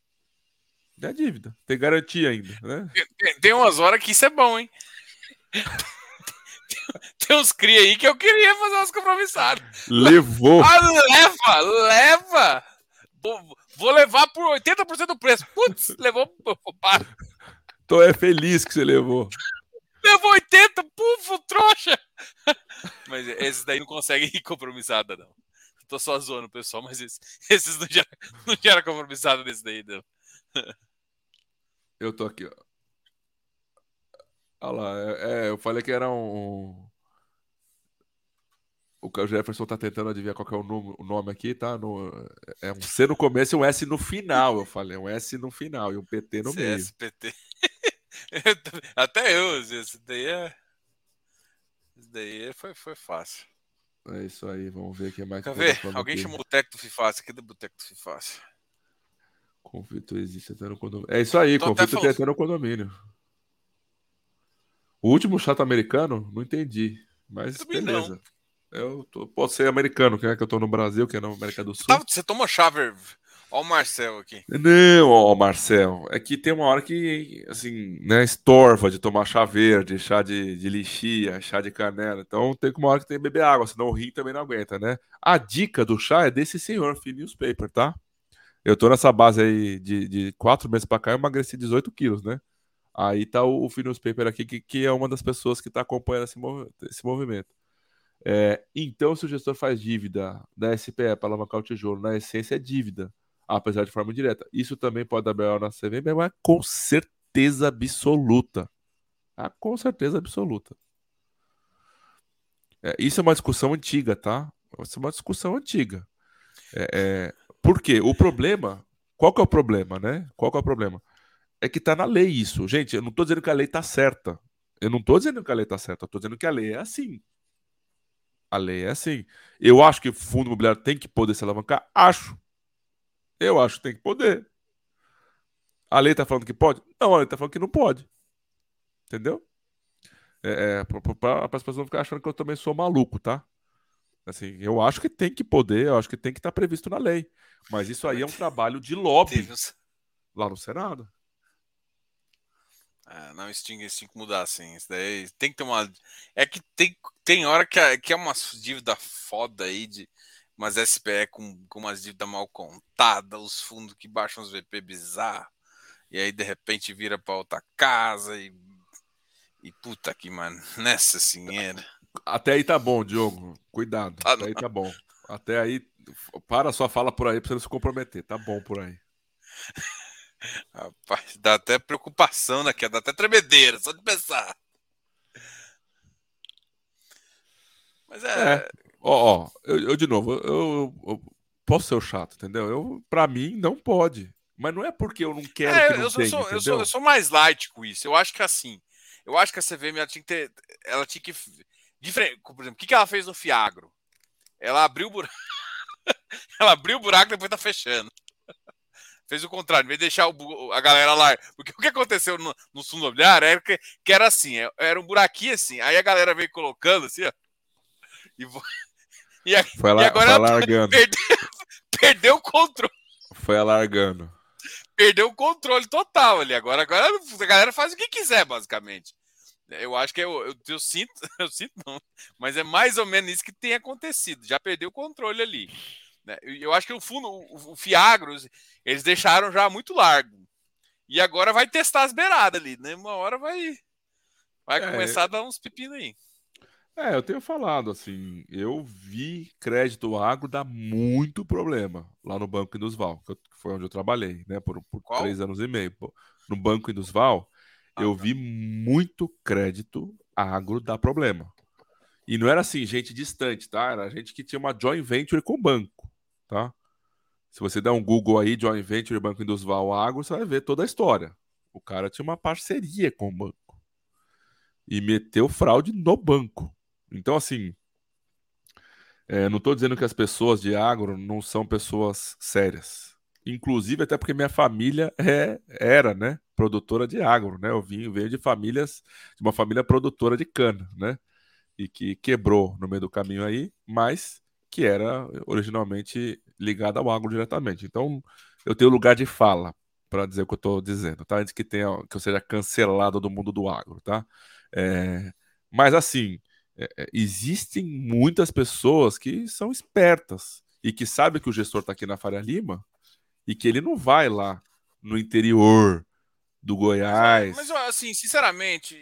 É dívida. Tem garantia ainda, né? Tem, tem umas horas que isso é bom, hein? Tem uns cria aí que eu queria fazer umas compromissadas. Levou. Ah, leva, leva! Vou, vou levar por 80% do preço. Putz, levou. Para. Tô é feliz que você levou. Levou 80, pufo, trouxa! Mas esses daí não conseguem ir compromissada, não. Tô só zoando o pessoal, mas esses, esses não geram não gera compromissada desse daí, não. Eu tô aqui, ó. Olha lá, é, é, eu falei que era um. O Jefferson tá tentando adivinhar qual que é o nome, o nome aqui, tá? No, é um C no começo e um S no final, eu falei. Um S no final e um PT no meio. CSPT. Até eu, esse daí é. Esse daí foi, foi fácil. É isso aí, vamos ver o que mais. Quer ver? Alguém aqui. chamou o Boteco do Fifácio. Cadê o Boteco do Fifácio? Conflito existe até no condomínio. É isso aí, conflito tem até no condomínio. O último chato americano, não entendi. Mas Também beleza. Eu tô, posso ser americano, que é que eu tô no Brasil, que é na América do Sul. Tá, você tomou chave. Ó o Marcel aqui. Não, ó, Marcel, é que tem uma hora que, assim, né, estorva de tomar chá verde, chá de, de lixia, chá de canela. Então tem uma hora que tem que beber água, senão o rim também não aguenta, né? A dica do chá é desse senhor, Free Newspaper, tá? Eu tô nessa base aí de, de quatro meses pra cá, eu emagreci 18 quilos, né? Aí tá o, o Free Newspaper aqui, que, que é uma das pessoas que tá acompanhando esse, movi- esse movimento. É, então, se o gestor faz dívida da SPE para alavancar o tijolo, na essência é dívida apesar de forma indireta. Isso também pode dar BO na CVM, mas com certeza absoluta. Ah, com certeza absoluta. É, isso é uma discussão antiga, tá? Essa é uma discussão antiga. É, é, por quê? O problema. Qual que é o problema, né? Qual que é o problema? É que tá na lei isso. Gente, eu não tô dizendo que a lei tá certa. Eu não tô dizendo que a lei tá certa, eu tô dizendo que a lei é assim. A lei é assim. Eu acho que o fundo imobiliário tem que poder se alavancar? Acho. Eu acho que tem que poder. A lei tá falando que pode? Não, a lei tá falando que não pode. Entendeu? É, é, para as pessoas não ficarem achando que eu também sou maluco, tá? Assim, eu acho que tem que poder, eu acho que tem que estar tá previsto na lei. Mas isso aí é um trabalho de lobby lá no Senado. É, não, isso tinha que mudar, assim. Isso daí tem que ter uma. É que tem, tem hora que é, que é uma dívida foda aí de umas SPE com, com umas dívidas mal contadas, os fundos que baixam os VP bizarro, e aí de repente vira para outra casa e. E puta que, mano, nessa senhora. Até aí tá bom, Diogo. Cuidado. Tá Até não. aí tá bom. Até aí, para a sua fala por aí pra você não se comprometer. Tá bom por aí. Rapaz, dá até preocupação daqui, dá até tremedeira, só de pensar. Mas é. é. Ó, ó eu, eu, de novo, eu, eu, posso ser o chato, entendeu? Eu, pra mim, não pode. Mas não é porque eu não quero. É, que não eu, tenha, sou, eu, sou, eu sou mais light com isso. Eu acho que assim. Eu acho que a CVM ela tinha que ter. Ela tinha que. Diferente, por exemplo, o que, que ela fez no Fiagro? Ela abriu o buraco. ela abriu o buraco e depois tá fechando. Fez o contrário, em vez de deixar o, a galera lá. Porque o que aconteceu no, no fundo imobiliário era que, que, era assim, é, era um buraquinho assim. Aí a galera veio colocando assim, ó. E, e, a, foi lá, e agora foi largando. Perdeu, perdeu o controle. Foi alargando. Perdeu o controle total ali. Agora, agora a galera faz o que quiser, basicamente. Eu acho que eu, eu, eu, sinto, eu sinto não, mas é mais ou menos isso que tem acontecido. Já perdeu o controle ali. Né? Eu acho que o fundo, o, o Fiagro, eles deixaram já muito largo. E agora vai testar as beiradas ali, né? Uma hora vai, vai é, começar a dar uns pepinos aí. É, eu tenho falado assim, eu vi crédito agro dar muito problema lá no Banco Indusval, que foi onde eu trabalhei, né, por, por três anos e meio. No Banco Indusval, ah, eu tá. vi muito crédito agro dar problema. E não era assim, gente distante, tá? Era gente que tinha uma joint venture com o banco tá? Se você der um Google aí, Joint Venture Banco Indusval Agro, você vai ver toda a história. O cara tinha uma parceria com o banco e meteu fraude no banco. Então, assim, é, não estou dizendo que as pessoas de agro não são pessoas sérias. Inclusive, até porque minha família é, era, né, produtora de agro, né? Eu vim, de famílias, de uma família produtora de cana, né? E que quebrou no meio do caminho aí, mas que era originalmente ligada ao agro diretamente. Então, eu tenho lugar de fala para dizer o que eu estou dizendo, tá? Antes que tenha que eu seja cancelado do mundo do agro, tá? É, mas assim, é, é existem muitas pessoas que são espertas e que sabem que o gestor está aqui na Faria Lima e que ele não vai lá no interior do Goiás. Mas, assim, sinceramente,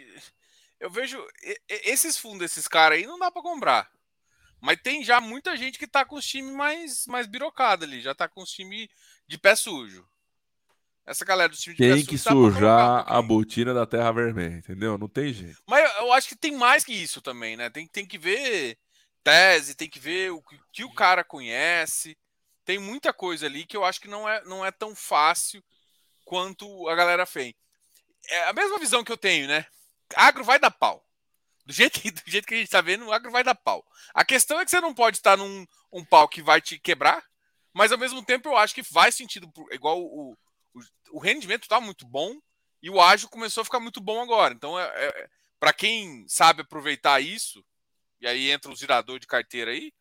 eu vejo esses fundos desses caras aí não dá para comprar. Mas tem já muita gente que tá com os times mais, mais birocado ali, já tá com os times de pé sujo. Essa galera do time de tem pé sujo. Tem que tá sujar a botina da Terra Vermelha, entendeu? Não tem jeito. Mas eu acho que tem mais que isso também, né? Tem, tem que ver tese, tem que ver o que o cara conhece. Tem muita coisa ali que eu acho que não é, não é tão fácil quanto a galera fez. É a mesma visão que eu tenho, né? Agro vai dar pau. Do jeito, que, do jeito que a gente tá vendo, o agro vai dar pau. A questão é que você não pode estar num um pau que vai te quebrar, mas ao mesmo tempo eu acho que faz sentido, igual o, o, o rendimento tá muito bom e o ágil começou a ficar muito bom agora. Então, é, é para quem sabe aproveitar isso, e aí entra o girador de carteira aí,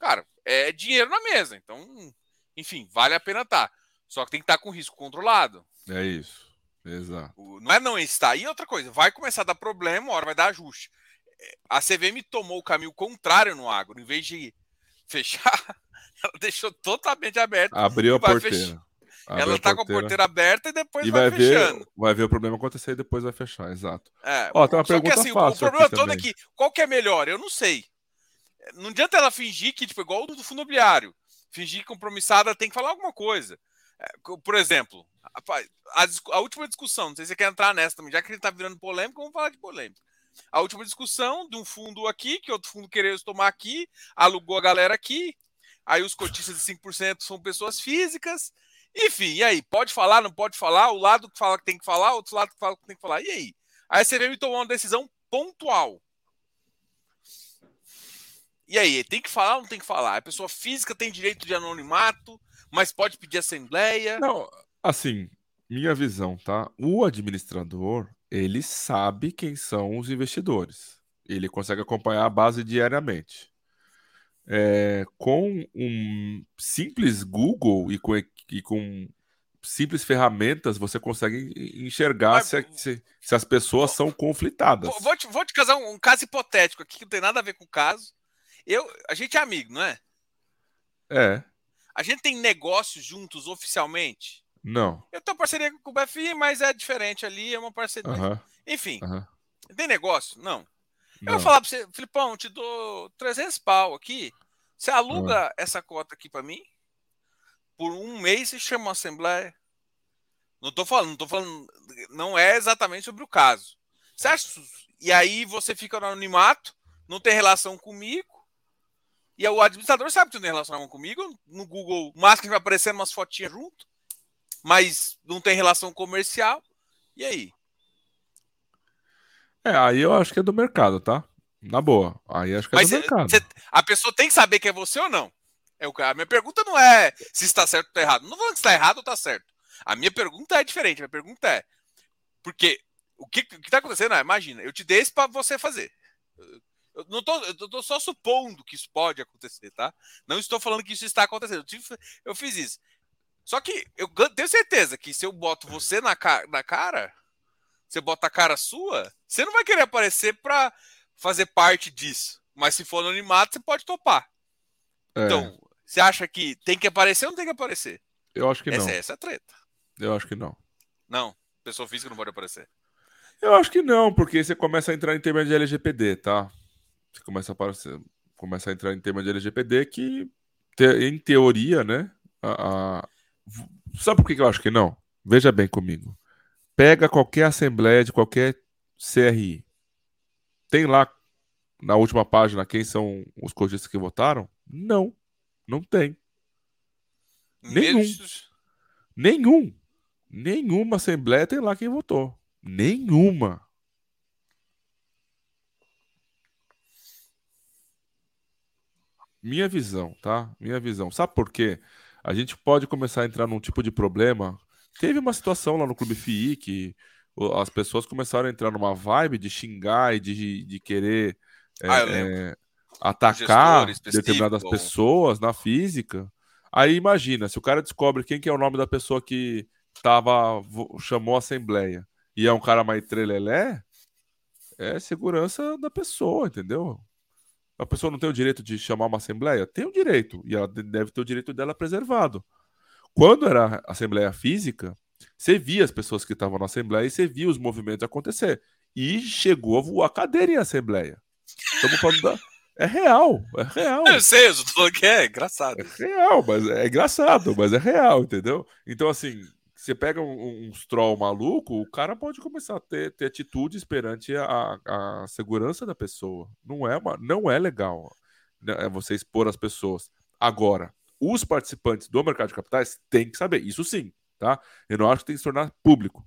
cara, é dinheiro na mesa. Então, enfim, vale a pena estar. Tá. Só que tem que estar tá com risco controlado. É isso. Exato. Não é não estar. E outra coisa, vai começar a dar problema, uma hora vai dar ajuste a CVM tomou o caminho contrário no agro. Em vez de fechar, ela deixou totalmente aberto. Abriu a porteira. ela está com a porteira aberta e depois e vai, vai fechando. Ver, vai ver o problema acontecer e depois vai fechar, exato. É, Ó, tem uma pergunta que, assim, fácil. O problema todo também. é que qual que é melhor? Eu não sei. Não adianta ela fingir que, tipo, igual o do fundo imobiliário. Fingir que compromissada tem que falar alguma coisa. É, por exemplo, a, a, a, última discussão, não sei se você quer entrar nessa também, já que ele está virando polêmico, vamos falar de polêmica a última discussão de um fundo aqui, que outro fundo queria tomar aqui, alugou a galera aqui, aí os cotistas de 5% são pessoas físicas, enfim, e aí, pode falar, não pode falar, o lado que fala que tem que falar, outro lado que fala que tem que falar, e aí? Veio e tomou uma decisão pontual. E aí, tem que falar ou não tem que falar? A pessoa física tem direito de anonimato, mas pode pedir assembleia. Não, assim, minha visão, tá? O administrador, ele sabe quem são os investidores. Ele consegue acompanhar a base diariamente. É, com um simples Google e com, e com simples ferramentas, você consegue enxergar Mas, se, se, se, as pessoas vou, são conflitadas. Vou, vou, te, vou te casar um, um, caso hipotético aqui que não tem nada a ver com o caso. Eu, a gente é amigo, não é? É. A gente tem negócios juntos oficialmente? Não. Eu tenho parceria com o BFI, mas é diferente ali, é uma parceria. Uh -huh. Enfim. Uh -huh. Tem negócio? Não. Não. Eu vou falar pra você, Filipão, te dou 300 pau aqui. Você aluga uh -huh. essa cota aqui para mim? Por um mês e chama uma assembleia. Não tô falando, não tô falando. Não é exatamente sobre o caso. Acha? E aí você fica no anonimato, não tem relação comigo. E o administrador sabe que não tem relação comigo. No Google, o máximo que vai aparecendo umas fotinhas junto, mas não tem relação comercial. E aí? É, aí eu acho que é do mercado, tá? Na boa. Aí acho que é mas do mercado. Cê, a pessoa tem que saber que é você ou não. É o, a minha pergunta não é se está certo ou está errado. Não vou falando se está errado ou está certo. A minha pergunta é diferente. A minha pergunta é: porque o que está acontecendo? Ah, imagina, eu te dei isso para você fazer. Eu não tô, eu tô só supondo que isso pode acontecer, tá? Não estou falando que isso está acontecendo. Eu, tive, eu fiz isso. Só que eu tenho certeza que se eu boto você na, ca na cara, você bota a cara sua, você não vai querer aparecer para fazer parte disso. Mas se for anonimato, você pode topar. É. Então, você acha que tem que aparecer ou não tem que aparecer? Eu acho que essa, não. Essa é a treta. Eu acho que não. Não, pessoa física não pode aparecer. Eu acho que não, porque você começa a entrar em tema de LGPD, tá? Você começa a, aparecer, começa a entrar em tema de LGPD que, em teoria, né? A, a... Sabe por que eu acho que não? Veja bem comigo. Pega qualquer assembleia de qualquer CRI. Tem lá na última página quem são os cotistas que votaram? Não, não tem. Nenhum. Nenhum. Nenhuma assembleia tem lá quem votou. Nenhuma. Minha visão, tá? Minha visão. Sabe por quê? A gente pode começar a entrar num tipo de problema. Teve uma situação lá no Clube FI que as pessoas começaram a entrar numa vibe de xingar e de, de querer é, ah, é, atacar determinadas pessoas na física. Aí imagina, se o cara descobre quem que é o nome da pessoa que tava, chamou a assembleia e é um cara mais trelelé, é segurança da pessoa, entendeu? A pessoa não tem o direito de chamar uma assembleia? Tem o direito, e ela deve ter o direito dela preservado. Quando era assembleia física, você via as pessoas que estavam na assembleia e você via os movimentos acontecer. E chegou a voar cadeira em assembleia. Estamos falando da... É real, é real. Eu sei, eu tô falando que é engraçado. É real, mas é engraçado, mas é real, entendeu? Então, assim, você pega um, um troll maluco, o cara pode começar a ter, ter atitudes perante a, a segurança da pessoa. Não é, uma, não é legal né, é você expor as pessoas. Agora, os participantes do mercado de capitais têm que saber, isso sim, tá? Eu não acho que tem que se tornar público.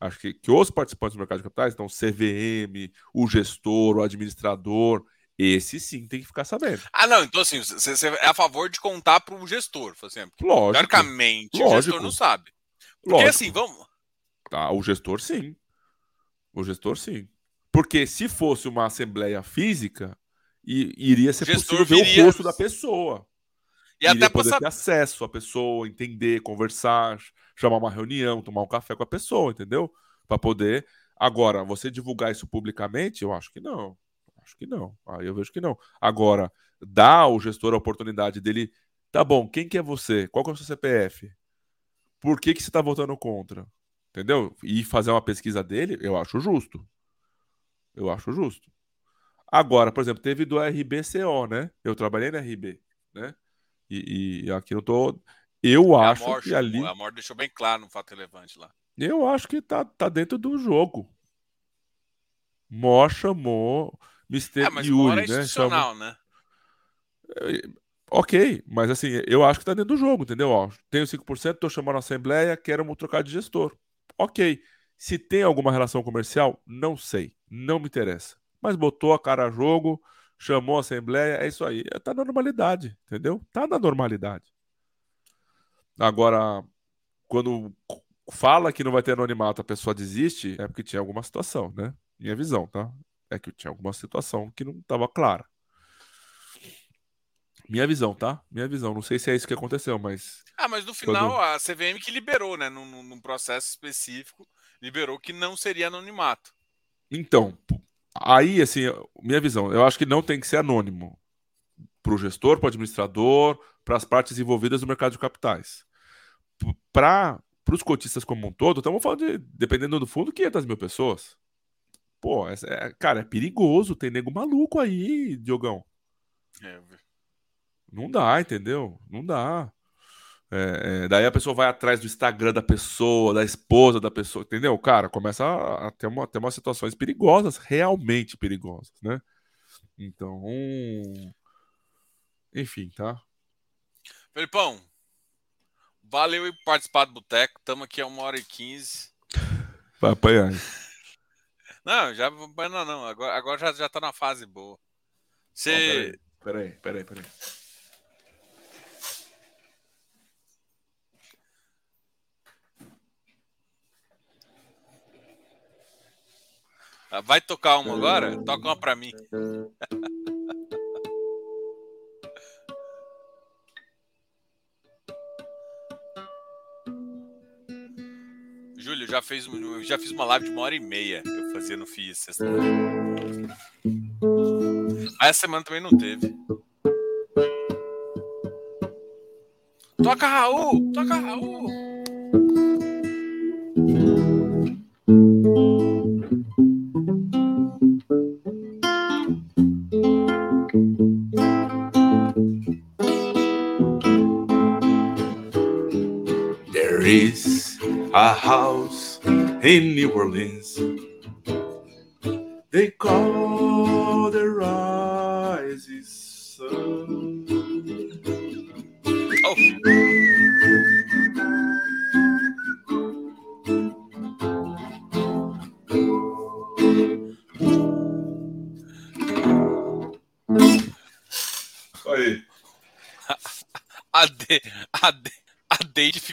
Acho que, que os participantes do mercado de capitais, então CVM, o gestor, o administrador, esse sim tem que ficar sabendo. Ah, não, então assim, você é a favor de contar para o gestor, por exemplo. Lógico. Teoricamente, lógico. o gestor não sabe. Porque Lógico. assim, vamos. Tá, o gestor sim. O gestor sim. Porque se fosse uma assembleia física, iria ser possível ver viria... o rosto da pessoa. E iria até poder ter acesso à pessoa, entender, conversar, chamar uma reunião, tomar um café com a pessoa, entendeu? Para poder. Agora, você divulgar isso publicamente, eu acho que não. Acho que não. Aí eu vejo que não. Agora, dá ao gestor a oportunidade dele. Tá bom, quem que é você? Qual que é o seu CPF? Por que, que você está votando contra? Entendeu? E fazer uma pesquisa dele, eu acho justo. Eu acho justo. Agora, por exemplo, teve do RBCO, né? Eu trabalhei na RB, né? E, e aqui eu tô. Eu é acho que ali. A Amor deixou bem claro no fato relevante lá. Eu acho que tá, tá dentro do jogo. Mó chamou Mr. É, mas Yuri, é né? institucional, né? Ok, mas assim, eu acho que tá dentro do jogo, entendeu? Ó, tenho 5%, tô chamando a Assembleia, quero trocar de gestor. Ok. Se tem alguma relação comercial, não sei. Não me interessa. Mas botou a cara a jogo, chamou a Assembleia, é isso aí. Tá na normalidade, entendeu? Tá na normalidade. Agora, quando fala que não vai ter anonimato, a pessoa desiste, é porque tinha alguma situação, né? Minha visão, tá? É que tinha alguma situação que não estava clara. Minha visão, tá? Minha visão. Não sei se é isso que aconteceu, mas. Ah, mas no final quando... a CVM que liberou, né? Num, num, processo específico, liberou que não seria anonimato. Então, aí, assim, minha visão, eu acho que não tem que ser anônimo para o gestor, para o administrador, para as partes envolvidas no mercado de capitais. Para os cotistas como um todo, estamos falando de, dependendo do fundo, 500 mil pessoas. Pô, é, cara, é perigoso, tem nego maluco aí, Diogão. É, não dá, entendeu? Não dá. É, é, daí a pessoa vai atrás do Instagram da pessoa, da esposa da pessoa, entendeu? Cara, começa a, ter, uma, ter umas situações perigosas, realmente perigosas, né? Então, enfim, tá? Felipão, valeu por participar do Boteco. Estamos aqui a uma hora e quinze. Vai apanhar. Não, já não, não. Agora, agora já, já tá na fase boa. Você. Oh, peraí, peraí, peraí. peraí. Vai tocar uma agora? Toca uma pra mim. Júlio, já fez, já fiz uma live de uma hora e meia. Eu fazia no FIS sexta-feira. Ah, essa semana também não teve. Toca Raul! Toca Raul! House in New Orleans.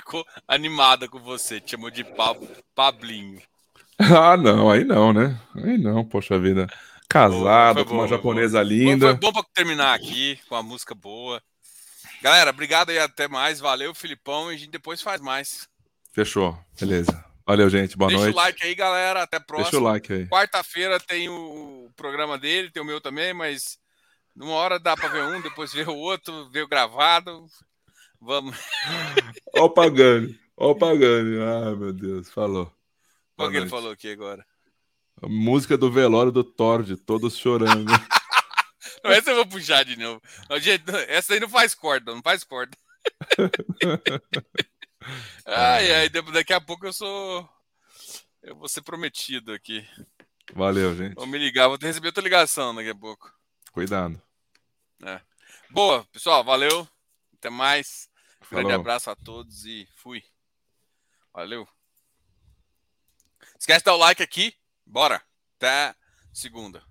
Ficou animada com você, te chamou de Pab, Pablinho. Ah, não, aí não, né? Aí não, poxa vida. Casado com uma japonesa linda. Foi, foi bom pra terminar aqui com a música boa. Galera, obrigado e até mais. Valeu, Filipão. E a gente depois faz mais. Fechou. Beleza. Valeu, gente. Boa Deixa noite. Deixa o like aí, galera. Até a próxima. Deixa o like aí. Quarta-feira tem o programa dele, tem o meu também, mas numa hora dá pra ver um, depois ver o outro, ver o gravado. Vamos. Ó o Pagani. Ó o Pagani. Ai, meu Deus. Falou. Qual que ele falou aqui agora? A música do velório do Tord, todos chorando. não, essa eu vou puxar de novo. Essa aí não faz corda, não faz corda. ai, ai, daqui a pouco eu sou. Eu vou ser prometido aqui. Valeu, gente. Vou me ligar, vou receber outra ligação daqui a pouco. Cuidado. É. Boa, pessoal, valeu. Até mais. Falou. Grande abraço a todos e fui. Valeu. Esquece de dar o like aqui. Bora. Até segunda.